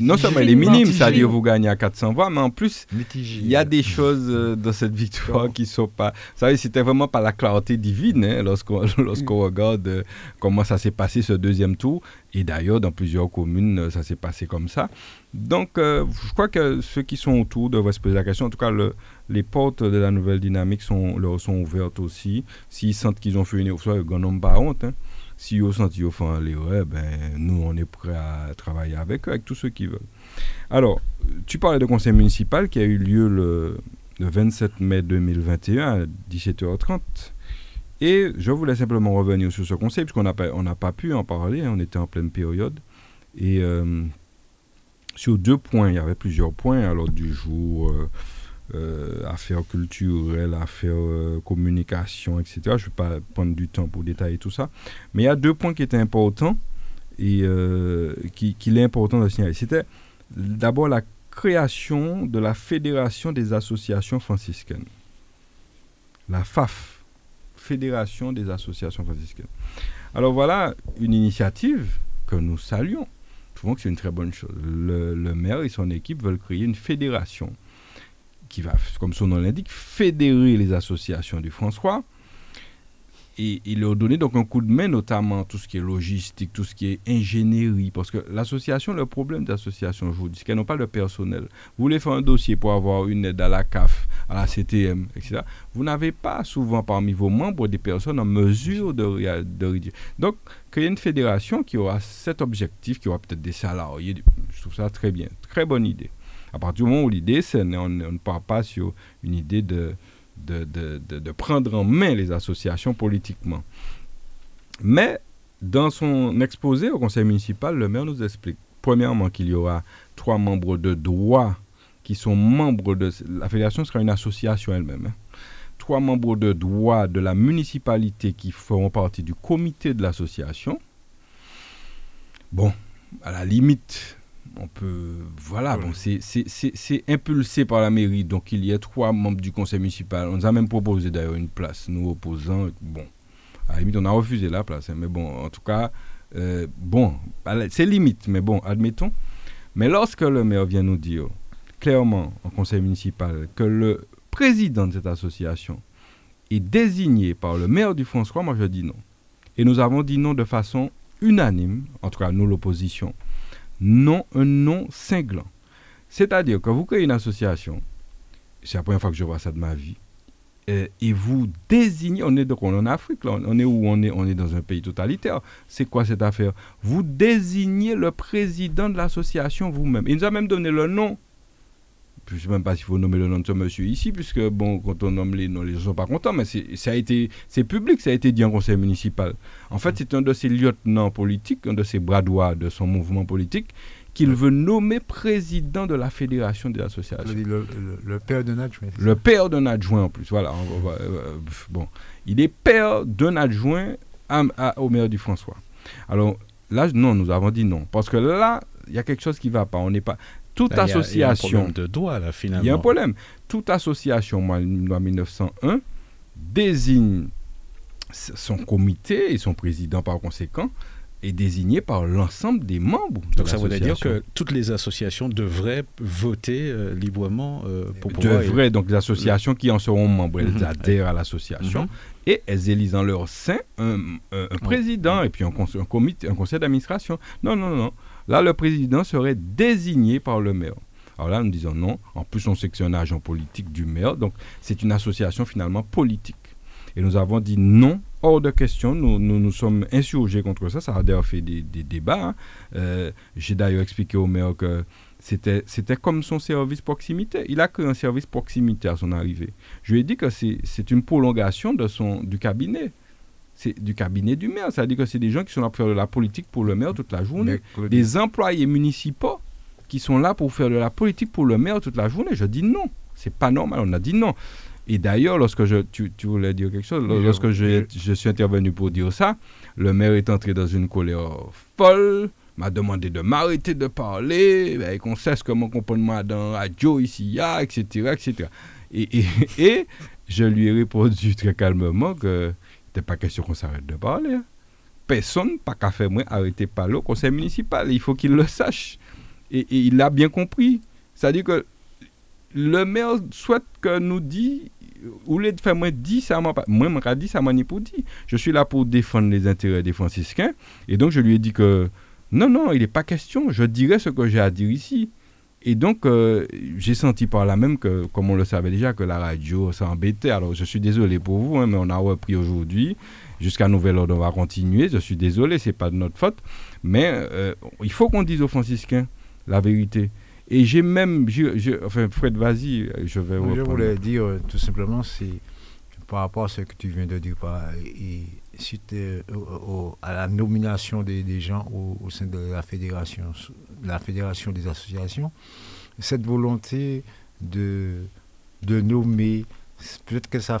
non seulement elle est minime, c'est-à-dire vous gagnez à 400 voix, mais en plus, il y a des choses euh, dans cette victoire qui sont pas. Vous savez, c'était vraiment pas la clarté divine hein, lorsqu'on lorsqu'on regarde euh, comment ça s'est passé ce deuxième tour. Et d'ailleurs, dans plusieurs communes, euh, ça s'est passé comme ça. Donc, je crois que ceux qui sont autour devraient se poser la question. En tout cas, le, les portes de la nouvelle dynamique sont, leur sont ouvertes aussi. S'ils sentent qu'ils ont fait une erreur, ils n'ont pas honte. Hein. S'ils sentent qu'ils ont fait l'erreur, ben, nous, on est prêts à travailler avec eux, avec tous ceux qui veulent. Alors, tu parlais de conseil municipal qui a eu lieu le, 27 mai 2021 à 17h30. Et je voulais simplement revenir sur ce conseil, puisqu'on n'a pas, pas pu en parler, hein. on était en pleine période. Et euh, sur deux points, il y avait plusieurs points à l'ordre du jour. Euh, euh, affaires culturelles, affaires euh, communication, etc. Je ne vais pas prendre du temps pour détailler tout ça. Mais il y a deux points qui étaient importants et euh, qu'il est important de signaler. C'était d'abord la création de la Fédération des associations franciscaines. La FAF, Fédération des associations franciscaines. Alors voilà une initiative que nous saluons. Je trouve que c'est une très bonne chose. Le, le maire et son équipe veulent créer une fédération qui va, comme son nom l'indique, fédérer les associations du François. Et il leur donner donc un coup de main, notamment tout ce qui est logistique, tout ce qui est ingénierie. Parce que l'association, le problème d'association aujourd'hui, c'est qu'elles n'ont pas de personnel. Vous voulez faire un dossier pour avoir une aide à la CAF, à la CTM, etc. Vous n'avez pas souvent parmi vos membres des personnes en mesure de, de Donc, créer une fédération qui aura cet objectif, qui aura peut-être des salariés, je trouve ça très bien. Très bonne idée. À partir du moment où l'idée, c'est on, ne part pas sur une idée de, prendre en main les associations politiquement. Mais dans son exposé au conseil municipal, le maire nous explique, premièrement, qu'il y aura trois membres de droit qui sont membres de... La fédération sera une association elle-même. Hein. Trois membres de droit de la municipalité qui feront partie du comité de l'association. Bon, à la limite, on peut. Voilà, bon, c'est impulsé par la mairie. Donc, il y a trois membres du conseil municipal. On nous a même proposé d'ailleurs une place, nous opposants. Bon, à la limite, on a refusé la place. Hein, mais bon, en tout cas, euh, bon, c'est limite, mais bon, admettons. Mais lorsque le maire vient nous dire clairement au conseil municipal que le président de cette association est désigné par le maire du François, moi je dis non. Et nous avons dit non de façon unanime, en tout cas nous l'opposition non un nom cinglant. C'est-à-dire que vous créez une association, c'est la première fois que je vois ça de ma vie, et, vous désignez, on est donc en Afrique, on est où on est, on est dans un pays totalitaire. C'est quoi cette affaire? Vous désignez le président de l'association vous-même. Il nous a même donné le nom je ne sais même pas s'il faut nommer le nom de ce monsieur ici, puisque bon, quand on nomme les noms, les gens ne sont pas contents, mais ça a été, c'est public, ça a été dit en conseil municipal. En fait, c'est un de ses lieutenants politiques, un de ses bras droits de son mouvement politique, qu'il veut nommer président de la fédération des associations. Le, père d'un adjoint. Le père d'un adjoint en plus, voilà. Euh, bon, il est père d'un adjoint au maire du François. Alors là, non, nous avons dit non, parce que là, il y a quelque chose qui ne va pas. On n'est pas toute association. Il y a un problème de droit, là, finalement. Il y a un problème. Toute association, moi, loi 1901, désigne son comité et son président par conséquent est désigné par l'ensemble des membres. Donc ça voudrait dire que toutes les associations devraient voter euh, librement euh, pour pouvoir... Devraient, donc les associations qui en seront membres, elles mhm. adhèrent à l'association mhm. et elles élisent en leur sein un, président et puis un, un, comité, un conseil d'administration. Non, non, non. Là, le président serait désigné par le maire. Alors là, nous disons non. En plus, on sait que c'est un agent politique du maire. Donc, c'est une association finalement politique. Et nous avons dit non, hors de question. Nous nous, sommes insurgés contre ça. Ça a d'ailleurs fait des, débats. Hein. Euh, j'ai d'ailleurs expliqué au maire que c'était, comme son service proximité. Il a créé un service proximité à son arrivée. Je lui ai dit que c'est, une prolongation du cabinet. C'est du cabinet du maire. Ça veut dire que c'est des gens qui sont là pour faire de la politique pour le maire toute la journée. Des employés municipaux qui sont là pour faire de la politique pour le maire toute la journée. Je dis non. C'est pas normal. On a dit non. Et d'ailleurs, lorsque je, tu, voulais dire quelque chose, lorsque je, je, suis intervenu pour dire ça, le maire est entré dans une colère folle, m'a demandé de m'arrêter de parler, ben, qu'on sache comment moi dans la radio ici, etc., etc. Et, et, et, je lui ai répondu très calmement que n'était pas question qu'on s'arrête de parler. Hein. Personne, pas qu'à moi, arrêter de parler au conseil municipal. Il faut qu'il le sache. Et, il l'a bien compris. C'est-à-dire que le maire souhaite que nous dit ou les faire moi dit ça m'a moi m'a dit ça m'a pour je suis là pour défendre les intérêts des franciscains et donc je lui ai dit que non non il n'est pas question je dirais ce que j'ai à dire ici et donc euh, j'ai senti par là même que comme on le savait déjà que la radio s'embêtait. Alors je suis désolé pour vous hein, mais on a repris aujourd'hui. Jusqu'à nouvel ordre on va continuer. Je suis désolé c'est pas de notre faute. Mais euh, il faut qu'on dise aux franciscains la vérité. Et j'ai même, enfin Fred, vas-y, je vais Je voulais dire euh, tout simplement, c'est par rapport à ce que tu viens de dire, et, suite euh, à la nomination des, gens au, sein de la fédération, la fédération des associations, cette volonté de, de nommer, peut-être que ça,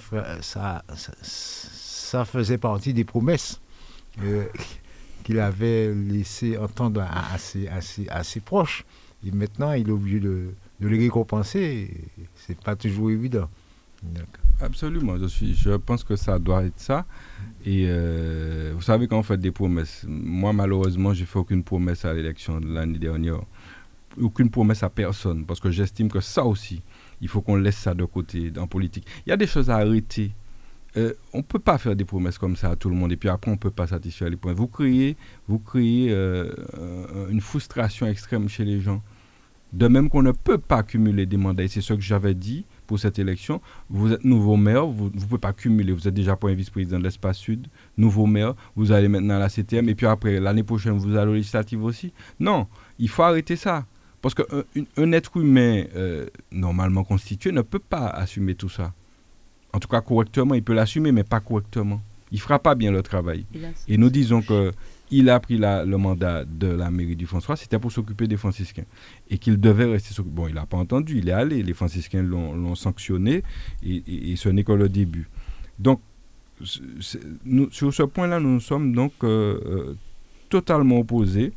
faisait partie des promesses euh, qu'il avait laissé entendre assez, assez, assez proches. Et maintenant, il est obligé de, de les récompenser. C'est pas toujours évident. Absolument, je, suis, je pense que ça doit être ça. Et euh, vous savez, quand on fait des promesses, moi malheureusement, je n'ai fait aucune promesse à l'élection de l'année dernière. Aucune promesse à personne, parce que j'estime que ça aussi, il faut qu'on laisse ça de côté en politique. Il y a des choses à arrêter. Euh, on ne peut pas faire des promesses comme ça à tout le monde et puis après on ne peut pas satisfaire les points. Vous créez, vous créez euh, une frustration extrême chez les gens. De même qu'on ne peut pas cumuler des mandats, et c'est ce que j'avais dit pour cette élection. Vous êtes nouveau maire, vous ne pouvez pas cumuler. Vous êtes déjà point vice-président de l'Espace Sud, nouveau maire, vous allez maintenant à la CTM, et puis après, l'année prochaine, vous allez aux législatives aussi. Non, il faut arrêter ça. Parce qu'un être humain euh, normalement constitué ne peut pas assumer tout ça en tout cas correctement, il peut l'assumer, mais pas correctement. Il ne fera pas bien le travail. Et nous disons que il a pris le mandat de la mairie du François, c'était pour s'occuper des franciscains. Et qu'il devait rester Bon, il n'a pas entendu, il est allé, les franciscains l'ont sanctionné, et, ce n'est que le début. Donc, sur ce point-là, nous sommes donc euh, euh, totalement opposés.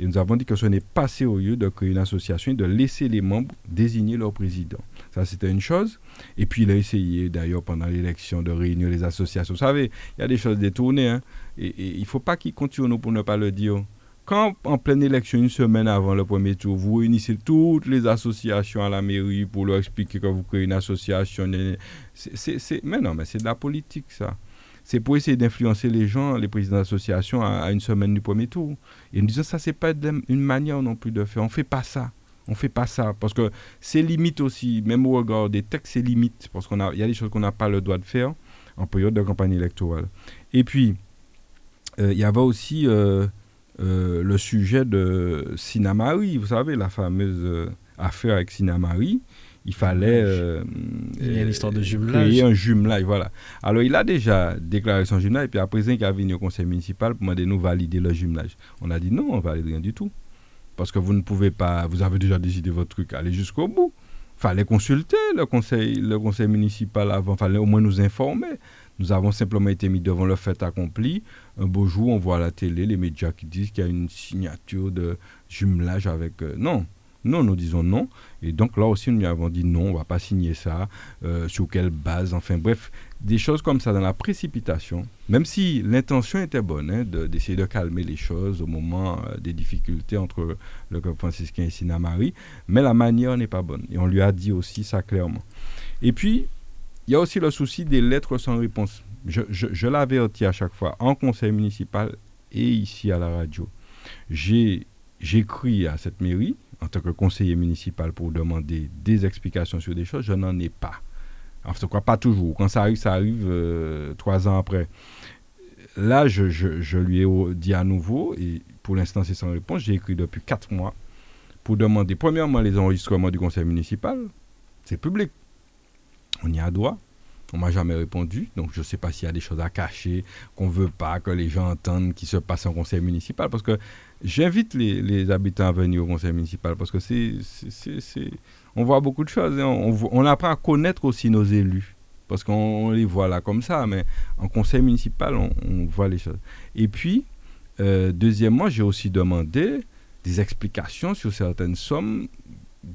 Et nous avons dit que ce n'est pas sérieux de créer une association et de laisser les membres désigner leur président. Ça, c'était une chose. Et puis, il a essayé, d'ailleurs, pendant l'élection, de réunir les associations. Vous savez, il y a des choses détournées. Hein? Et, il ne faut pas qu'ils continuent pour ne pas le dire. Quand, en pleine élection, une semaine avant le premier tour, vous réunissez toutes les associations à la mairie pour leur expliquer que vous créez une association, mais non, mais c'est de la politique, ça c'est pour essayer d'influencer les gens, les présidents d'association, à, une semaine du premier tour. Et nous disons, ça, c'est pas une manière non plus de faire. On fait pas ça. On fait pas ça. Parce que c'est limite aussi, même au regard des textes, c'est limite. Parce qu'il y a des choses qu'on n'a pas le droit de faire en période de campagne électorale. Et puis, il y avait aussi euh, euh, le sujet de Sinamari, vous savez, la fameuse affaire avec Sinamari il fallait euh, il y a l'histoire de jumelage. créer un jumelage. Voilà. Alors, il a déjà déclaré son jumelage, et puis après, il est venu au conseil municipal pour demander de nous valider le jumelage. On a dit non, on ne valide rien du tout. Parce que vous ne pouvez pas, vous avez déjà décidé votre truc, aller jusqu'au bout. Il fallait consulter le conseil, le conseil municipal avant, il fallait au moins nous informer. Nous avons simplement été mis devant le fait accompli. Un beau jour, on voit à la télé les médias qui disent qu'il y a une signature de jumelage avec. Euh, non, Non, nous disons non. Et donc là aussi, nous lui avons dit non, on ne va pas signer ça. Euh, sur quelle base Enfin bref, des choses comme ça dans la précipitation, même si l'intention était bonne, hein, d'essayer de, calmer les choses au moment euh, des difficultés entre le club franciscain et Sinamari, mais la manière n'est pas bonne. Et on lui a dit aussi ça clairement. Et puis, il y a aussi le souci des lettres sans réponse. Je, je, je l'avertis à chaque fois en conseil municipal et ici à la radio. J'ai j'écris à cette mairie en tant que conseiller municipal pour demander des explications sur des choses, je n'en ai pas. En tout cas, pas toujours. Quand ça arrive, ça arrive euh, trois ans après. Là, je, je, lui ai dit à nouveau, et pour l'instant, c'est sans réponse. J'ai écrit depuis quatre mois pour demander, premièrement, les enregistrements du conseil municipal. C'est public. On y a droit. On m'a jamais répondu, donc je ne sais pas s'il y a des choses à cacher, qu'on ne veut pas que les gens entendent qui se passe en conseil municipal, parce que j'invite les, habitants à venir au conseil municipal, parce que c'est, on voit beaucoup de choses, on, on, apprend à connaître aussi nos élus, parce qu'on les voit là comme ça, mais en conseil municipal, on, voit les choses. Et puis, euh, deuxièmement, j'ai aussi demandé des explications sur certaines sommes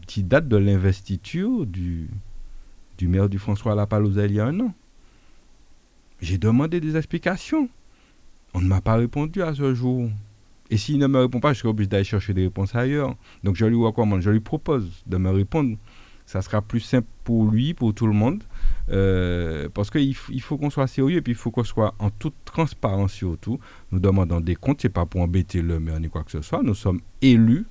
qui datent de l'investiture du, du maire du François Lapalouse il y a un an. J'ai demandé des explications. On ne m'a pas répondu à ce jour. Et s'il ne me répond pas, je serai obligé d'aller chercher des réponses ailleurs. Donc je lui recommande, je lui propose de me répondre. Ça sera plus simple pour lui, pour tout le monde. Euh, parce qu'il il faut qu'on soit sérieux et puis il faut qu'on soit en toute transparence surtout. Nous demandons des comptes, ce n'est pas pour embêter le maire ni quoi que ce soit. Nous sommes élus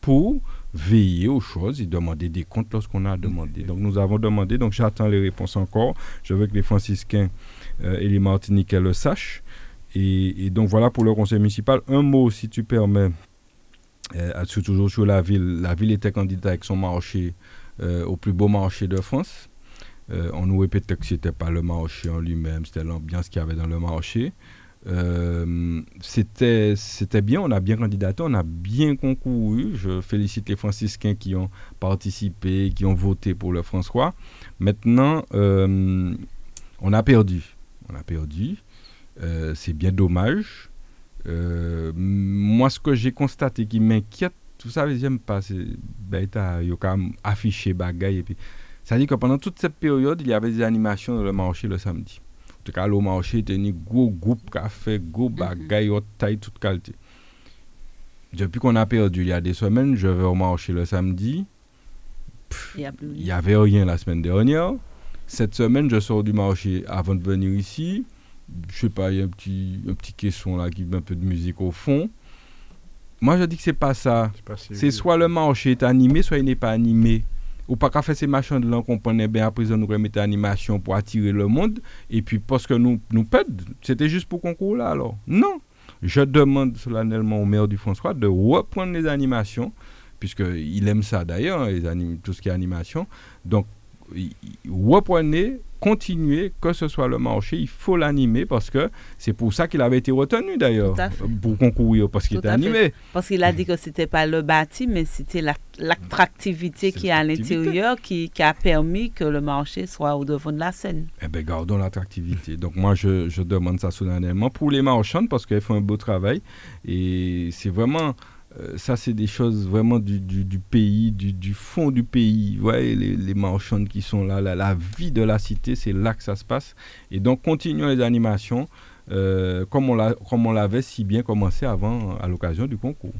pour veiller aux choses et demander des comptes lorsqu'on a demandé. Donc nous avons demandé, donc j'attends les réponses encore. Je veux que les franciscains euh, et les martiniquais le sachent. Et, donc voilà pour le conseil municipal. Un mot, si tu permets, euh, toujours sur la ville. La ville était candidate avec son marché euh, au plus beau marché de France. on nous répétait que ce n'était pas le marché en lui-même, c'était l'ambiance qu'il y avait dans le marché. Euh, c'était bien, on a bien candidaté, on a bien concouru. Je félicite les franciscains qui ont participé, qui ont voté pour le François. Maintenant, euh, on a perdu. On a perdu. Euh, c'est bien dommage. moi, ce que j'ai constaté qui m'inquiète, tout ça, j'aime pas, c'est ben, affiché bagaille. Et puis, ça que pendant toute cette période, il y avait des animations dans le marché le samedi tout cas, le marché était un gros groupe café, gros mhm. bagaille, haute taille, toute qualité. Depuis qu'on a perdu il y a des semaines, je vais au marché le samedi. Il n'y avait rien la semaine dernière. Cette semaine, je sors du marché avant de venir ici. Je sais pas, il y a un petit, un petit caisson là qui met un peu de musique au fond. Moi, je dis que c'est pas ça. C'est soit le marché est animé, soit il n'est pas animé ou pas qu'à faire ces machins de l'an qu'on prenait bien après nous remettre animation pour attirer le monde. Et puis parce que nous nous c'était juste pour concours là alors. Non. Je demande solennellement au maire du François de reprendre les animations puisqu'il aime ça d'ailleurs tout ce qui est animation. Donc reprenez continuer, que ce soit le marché, il faut l'animer parce que c'est pour ça qu'il avait été retenu d'ailleurs, pour concourir, parce qu'il était animé. Parce qu'il a dit que ce n'était pas le bâti, mais c'était l'attractivité qui est à l'intérieur qui, a permis que le marché soit au devant de la scène. Eh bien, gardons l'attractivité. Donc moi, je, je demande ça solennellement pour les marchands parce qu'elles font un beau travail et c'est vraiment euh, ça, c'est des choses vraiment du, pays, du, fond du pays. Ouais, les, les marchands qui sont là, la, vie de la cité, c'est là que ça se passe. Et donc, continuons les animations euh, comme on l'avait si bien commencé avant, à l'occasion du concours.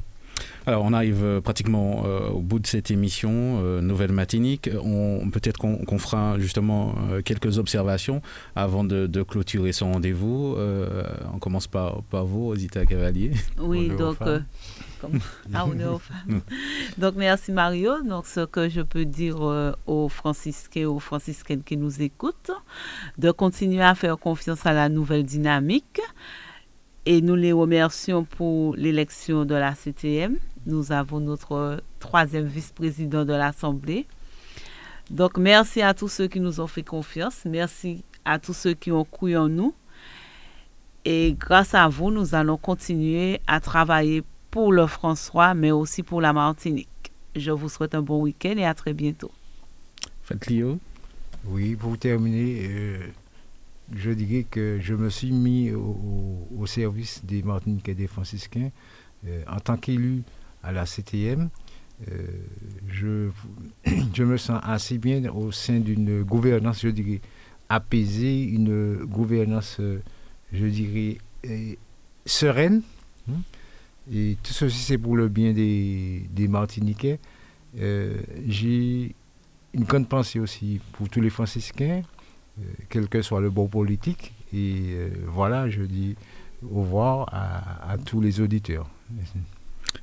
Alors, on arrive euh, pratiquement au bout de cette émission, Nouvelle Matinique. On, Peut-être qu'on fera justement quelques observations avant de, clôturer son rendez-vous. on commence par, par vous, Zita Cavalier. Oui, donc ah, Donc, merci Mario. Donc, ce que je peux dire euh, aux franciscains, aux franciscaines qui nous écoutent, de continuer à faire confiance à la nouvelle dynamique. Et nous les remercions pour l'élection de la CTM. Nous avons notre troisième vice-président de l'Assemblée. Donc, merci à tous ceux qui nous ont fait confiance. Merci à tous ceux qui ont cru en nous. Et grâce à vous, nous allons continuer à travailler pour le François, mais aussi pour la Martinique. Je vous souhaite un bon week-end et à très bientôt. Faites Lio. Oui, pour terminer, euh, je dirais que je me suis mis au, service des Martiniques et des Franciscains euh, en tant qu'élu à la CTM. je, je me sens assez bien au sein d'une gouvernance, je dirais, apaisée, une gouvernance, je dirais, sereine. Hein? Et tout ceci, c'est pour le bien des, des Martiniquais. J'ai une grande pensée aussi pour tous les franciscains, euh, quel que soit le bon politique. Et euh, voilà, je dis au revoir à, tous les auditeurs.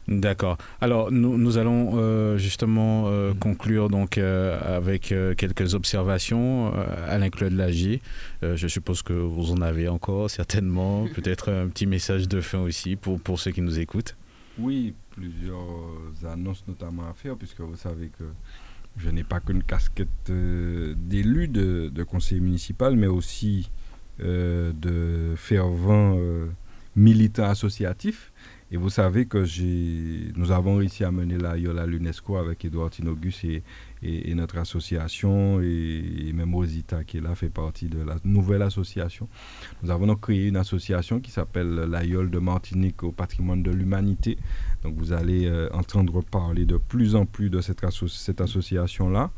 D'accord. Alors nous, nous allons euh, justement mm. conclure donc avec quelques observations. Alain Claude Lagier, je suppose que vous en avez encore certainement. Peut-être un petit message de fin aussi pour, pour ceux qui nous écoutent. Oui, plusieurs annonces notamment à faire puisque vous savez que je n'ai pas qu'une casquette euh, d'élu de, conseiller municipal, mais aussi euh, de fervent euh, militant associatif. Et vous savez que nous avons réussi à mener la à l'UNESCO avec Edouard Tinogus et, et, notre association et, même Rosita qui est là fait partie de la nouvelle association. Nous avons donc créé une association qui s'appelle l'AIOL de Martinique au patrimoine de l'humanité. Donc vous allez euh, entendre parler de plus en plus de cette, cette association-là.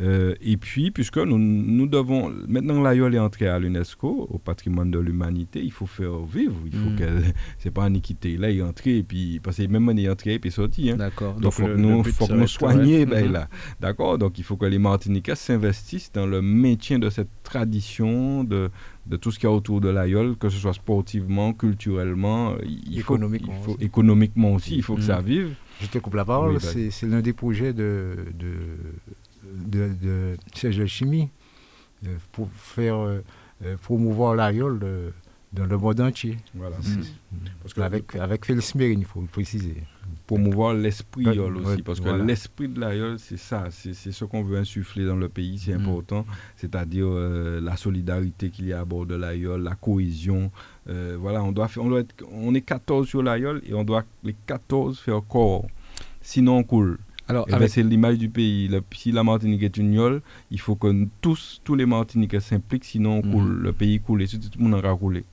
Euh, et puis, puisque nous, nous devons. Maintenant, l'AIOL est entrée à l'UNESCO, au patrimoine de l'humanité, il faut faire vivre. Il faut mm. qu'elle. C'est pas en équité. Là, il est entré, et puis. Parce que même on est entré, et puis sorti. Hein. D'accord. Donc, il faut, nous, faut que nous soignions, ben, mm-hmm. là. D'accord Donc, il faut que les Martiniquais s'investissent dans le maintien de cette tradition, de, de tout ce qu'il y a autour de l'AIOL, que ce soit sportivement, culturellement, il économiquement, faut, il faut, économiquement aussi, il faut que ça mm. vive. Je te coupe la parole, c'est l'un des projets de, de de, de Serge Chimie euh, pour faire euh, euh, promouvoir l'aïeul dans le monde entier. Voilà. Mm. Parce que avec, avec Félix Mérine, il faut le préciser. Promouvoir l'esprit aussi, parce que l'esprit de l'aïeul, c'est ça, c'est ce qu'on veut insuffler dans le pays, c'est mm. important, c'est-à-dire la solidarité qu'il y a à bord de l'aïeul, la cohésion. voilà, on, doit on, doit être, on est 14 sur l'aïeul et on doit les 14 faire corps, sinon on coule. Alors, eh ben, c'est l'image du pays. si la Martinique est une yole, il faut que tous, tous les Martiniquais s'impliquent, sinon mhm. le pays coule et tout le monde aura coulé.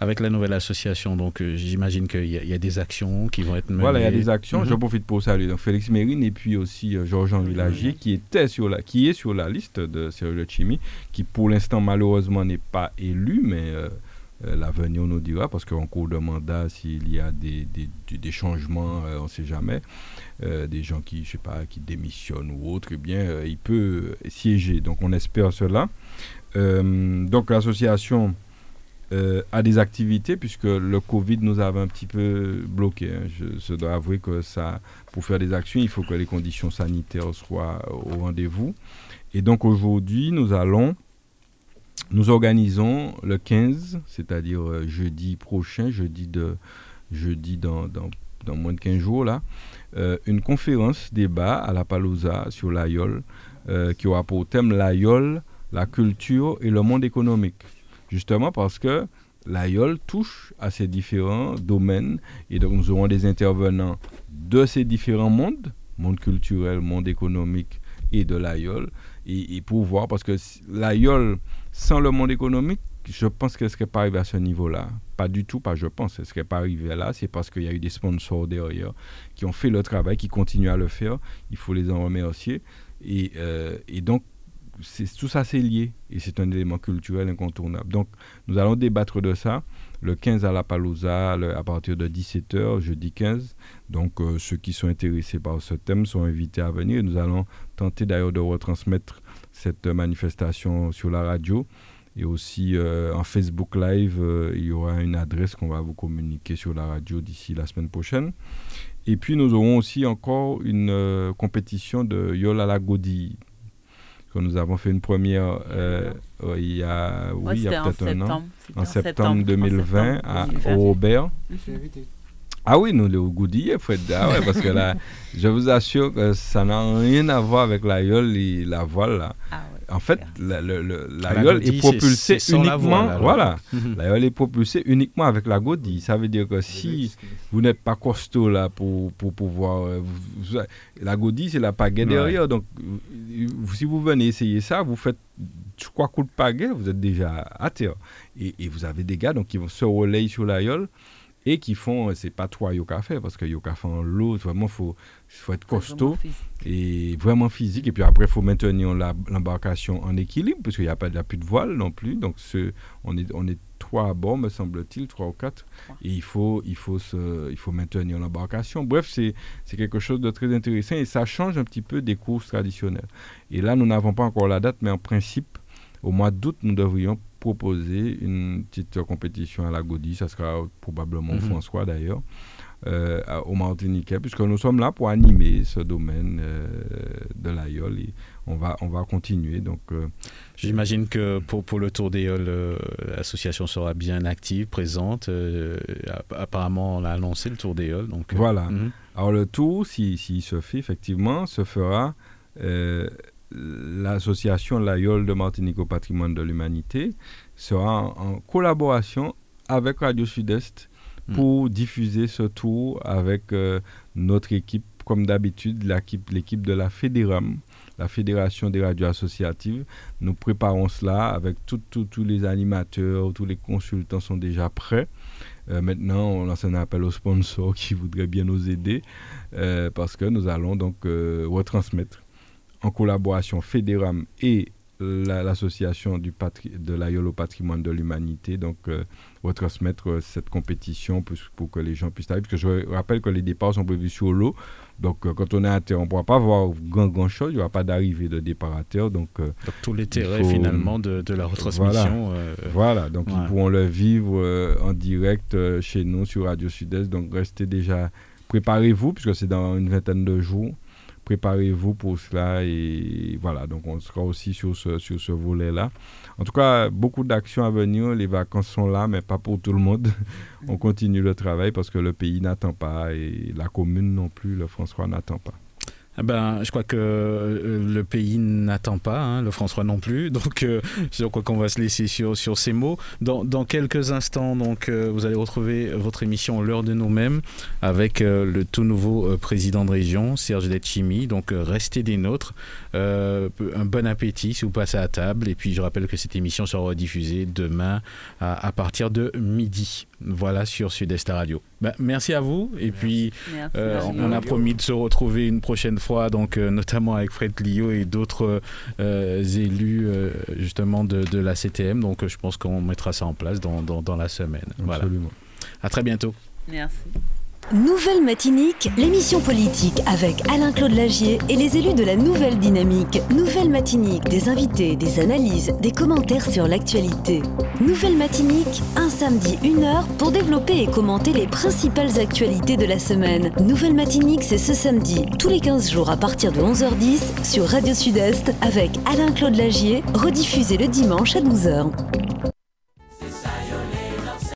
Avec la nouvelle association, donc euh, j'imagine qu'il y, a des actions qui vont être menées. Voilà, il y a des actions. Mhm. Je profite pour saluer donc, Félix Mérine et puis aussi euh, Georges-Henri Lagier qui, était sur la, qui est sur la liste de Cyril Chimie, qui pour l'instant malheureusement n'est pas élu, mais euh, l'avenir nous dira, parce qu'en cours de mandat, s'il y a des, des, changements, euh, on ne sait jamais, euh, des gens qui, je sais pas, qui démissionnent ou autre, eh bien, il peut siéger. Donc, on espère cela. donc, l'association a des activités, puisque le Covid nous avait un petit peu bloqué. Hein. Je, dois avouer que ça, pour faire des actions, il faut que les conditions sanitaires soient au rendez-vous. Et donc, aujourd'hui, nous allons nous organisons le 15, c'est-à-dire euh, jeudi prochain, jeudi, de, jeudi dans, moins de 15 jours, là, euh, une conférence débat à la Palouza sur l'AIOL euh, qui aura pour thème l'AIOL, la culture et le monde économique. Justement parce que l'AIOL touche à ces différents domaines et donc nous aurons des intervenants de ces différents mondes, monde culturel, monde économique et de l'AIOL, et, et, pour voir, parce que l'AIOL sans le monde économique, je pense qu'elle ne serait pas arrivée à ce niveau-là. Pas du tout, pas je pense. Elle ne serait pas arrivée là. C'est parce qu'il y a eu des sponsors derrière qui ont fait le travail, qui continuent à le faire. Il faut les en remercier. Et, euh, donc, tout ça, c'est lié. Et c'est un élément culturel incontournable. Donc, nous allons débattre de ça le 15 à la Palouza à partir de 17h, jeudi 15. Donc, euh, ceux qui sont intéressés par ce thème sont invités à venir. Nous allons tenter d'ailleurs de retransmettre cette manifestation sur la radio. Et aussi euh, en Facebook Live, euh, il y aura une adresse qu'on va vous communiquer sur la radio d'ici la semaine prochaine. Et puis nous aurons aussi encore une euh, compétition de Yola la Godi. Que nous avons fait une première il y a, oui, il y a peut-être un an. En septembre, 2020 à, au Robert. Ah oui, nous, le goudis, Fred. Ah ouais, parce que là, je vous assure que ça n'a rien à voir avec la et la voile. Là. Ah en fait, la, le, la, est propulsée uniquement. voilà. la est propulsée uniquement avec la godille. Ça veut dire que si vous n'êtes pas costaud là pour, pour pouvoir. Euh, la godille, c'est la pagaie derrière. Donc, si vous venez essayer ça, vous faites trois coups de pagaie, vous êtes déjà à terre. Et, et vous avez des gars donc, qui vont se relayer sur la et qui font, c'est pas toi Yoka fait, parce que Yoka fait en l'eau, vraiment, il faut, faut être costaud et vraiment physique. Et puis après, il faut maintenir l'embarcation en équilibre, parce qu'il n'y a, pas, a plus de voile non plus. Donc, ce, on, est, on est trois à bord, me semble-t-il, trois ou quatre. Et il faut, il faut, se, il faut maintenir l'embarcation. Bref, c'est quelque chose de très intéressant et ça change un petit peu des courses traditionnelles. Et là, nous n'avons pas encore la date, mais en principe, au mois d'août, nous devrions proposer une petite compétition à la Gaudie. Ça sera probablement mhm. François d'ailleurs. Euh, au Martiniquais, puisque nous sommes là pour animer ce domaine euh, de l'aïeul et on va, on va continuer. Donc, euh, J'imagine que pour, pour le Tour d'Aïeul, l'association sera bien active, présente. apparemment, on a annoncé le Tour d'Aïeul. Donc, voilà. Mhm. Alors, le tour, s'il si, se fait, effectivement, se fera l'association L'Aïeul de Martinique au patrimoine de l'humanité sera en, collaboration avec Radio Sud-Est hmm. pour diffuser ce tour avec euh, notre équipe, comme d'habitude, l'équipe de la Fédéram, la Fédération des radios associatives. Nous préparons cela avec tous les animateurs, tous les consultants sont déjà prêts. Euh, maintenant, on lance un appel aux sponsors qui voudraient bien nous aider euh, parce que nous allons donc retransmettre en collaboration Fédéram et l'association du de l'AIOL au patrimoine de l'humanité, donc euh, retransmettre euh, cette compétition pour, pour, que les gens puissent arriver. Parce que je rappelle que les départs sont prévus sur l'eau, donc euh, quand on est à terre, on ne pourra pas voir grand, grand chose, il n'y aura pas d'arrivée de départ à terre. Donc, donc tout l'intérêt finalement de, de, la retransmission. Voilà, donc ils pourront le vivre en direct chez nous sur Radio Sud-Est, donc restez déjà, préparez-vous, puisque c'est dans une vingtaine de jours préparez-vous pour cela et voilà, donc on sera aussi sur ce, sur volet-là. En tout cas, beaucoup d'actions à venir, les vacances sont là, mais pas pour tout le monde. on continue le travail parce que le pays n'attend pas et la commune non plus, le François n'attend pas. Ah ben, je crois que euh, le pays n'attend pas, hein, le François non plus. Donc, euh, je crois qu'on va se laisser sur, ces mots. Dans, dans quelques instants, donc, euh, vous allez retrouver votre émission L'heure de nous-mêmes avec le tout nouveau président de région, Serge Letchimi. Donc, restez des nôtres. Un bon appétit si vous passez à table. Et puis, je rappelle que cette émission sera diffusée demain à, à partir de midi. Voilà sur Sud-Est Radio. Bah, merci à vous. Et puis, euh, on a promis de se retrouver une prochaine fois, donc euh, notamment avec Fred Lio et d'autres euh, élus justement de, la CTM. Donc, je pense qu'on mettra ça en place dans, dans, la semaine. Absolument. Voilà. À très bientôt. Merci. Nouvelle Matinique, l'émission politique avec Alain-Claude Lagier et les élus de la Nouvelle Dynamique. Nouvelle Matinique, des invités, des analyses, des commentaires sur l'actualité. Nouvelle Matinique, un samedi, une heure pour développer et commenter les principales actualités de la semaine. Nouvelle Matinique, c'est ce samedi, tous les 15 jours à partir de 11h10 sur Radio Sud-Est avec Alain-Claude Lagier, rediffusé le dimanche à 12h.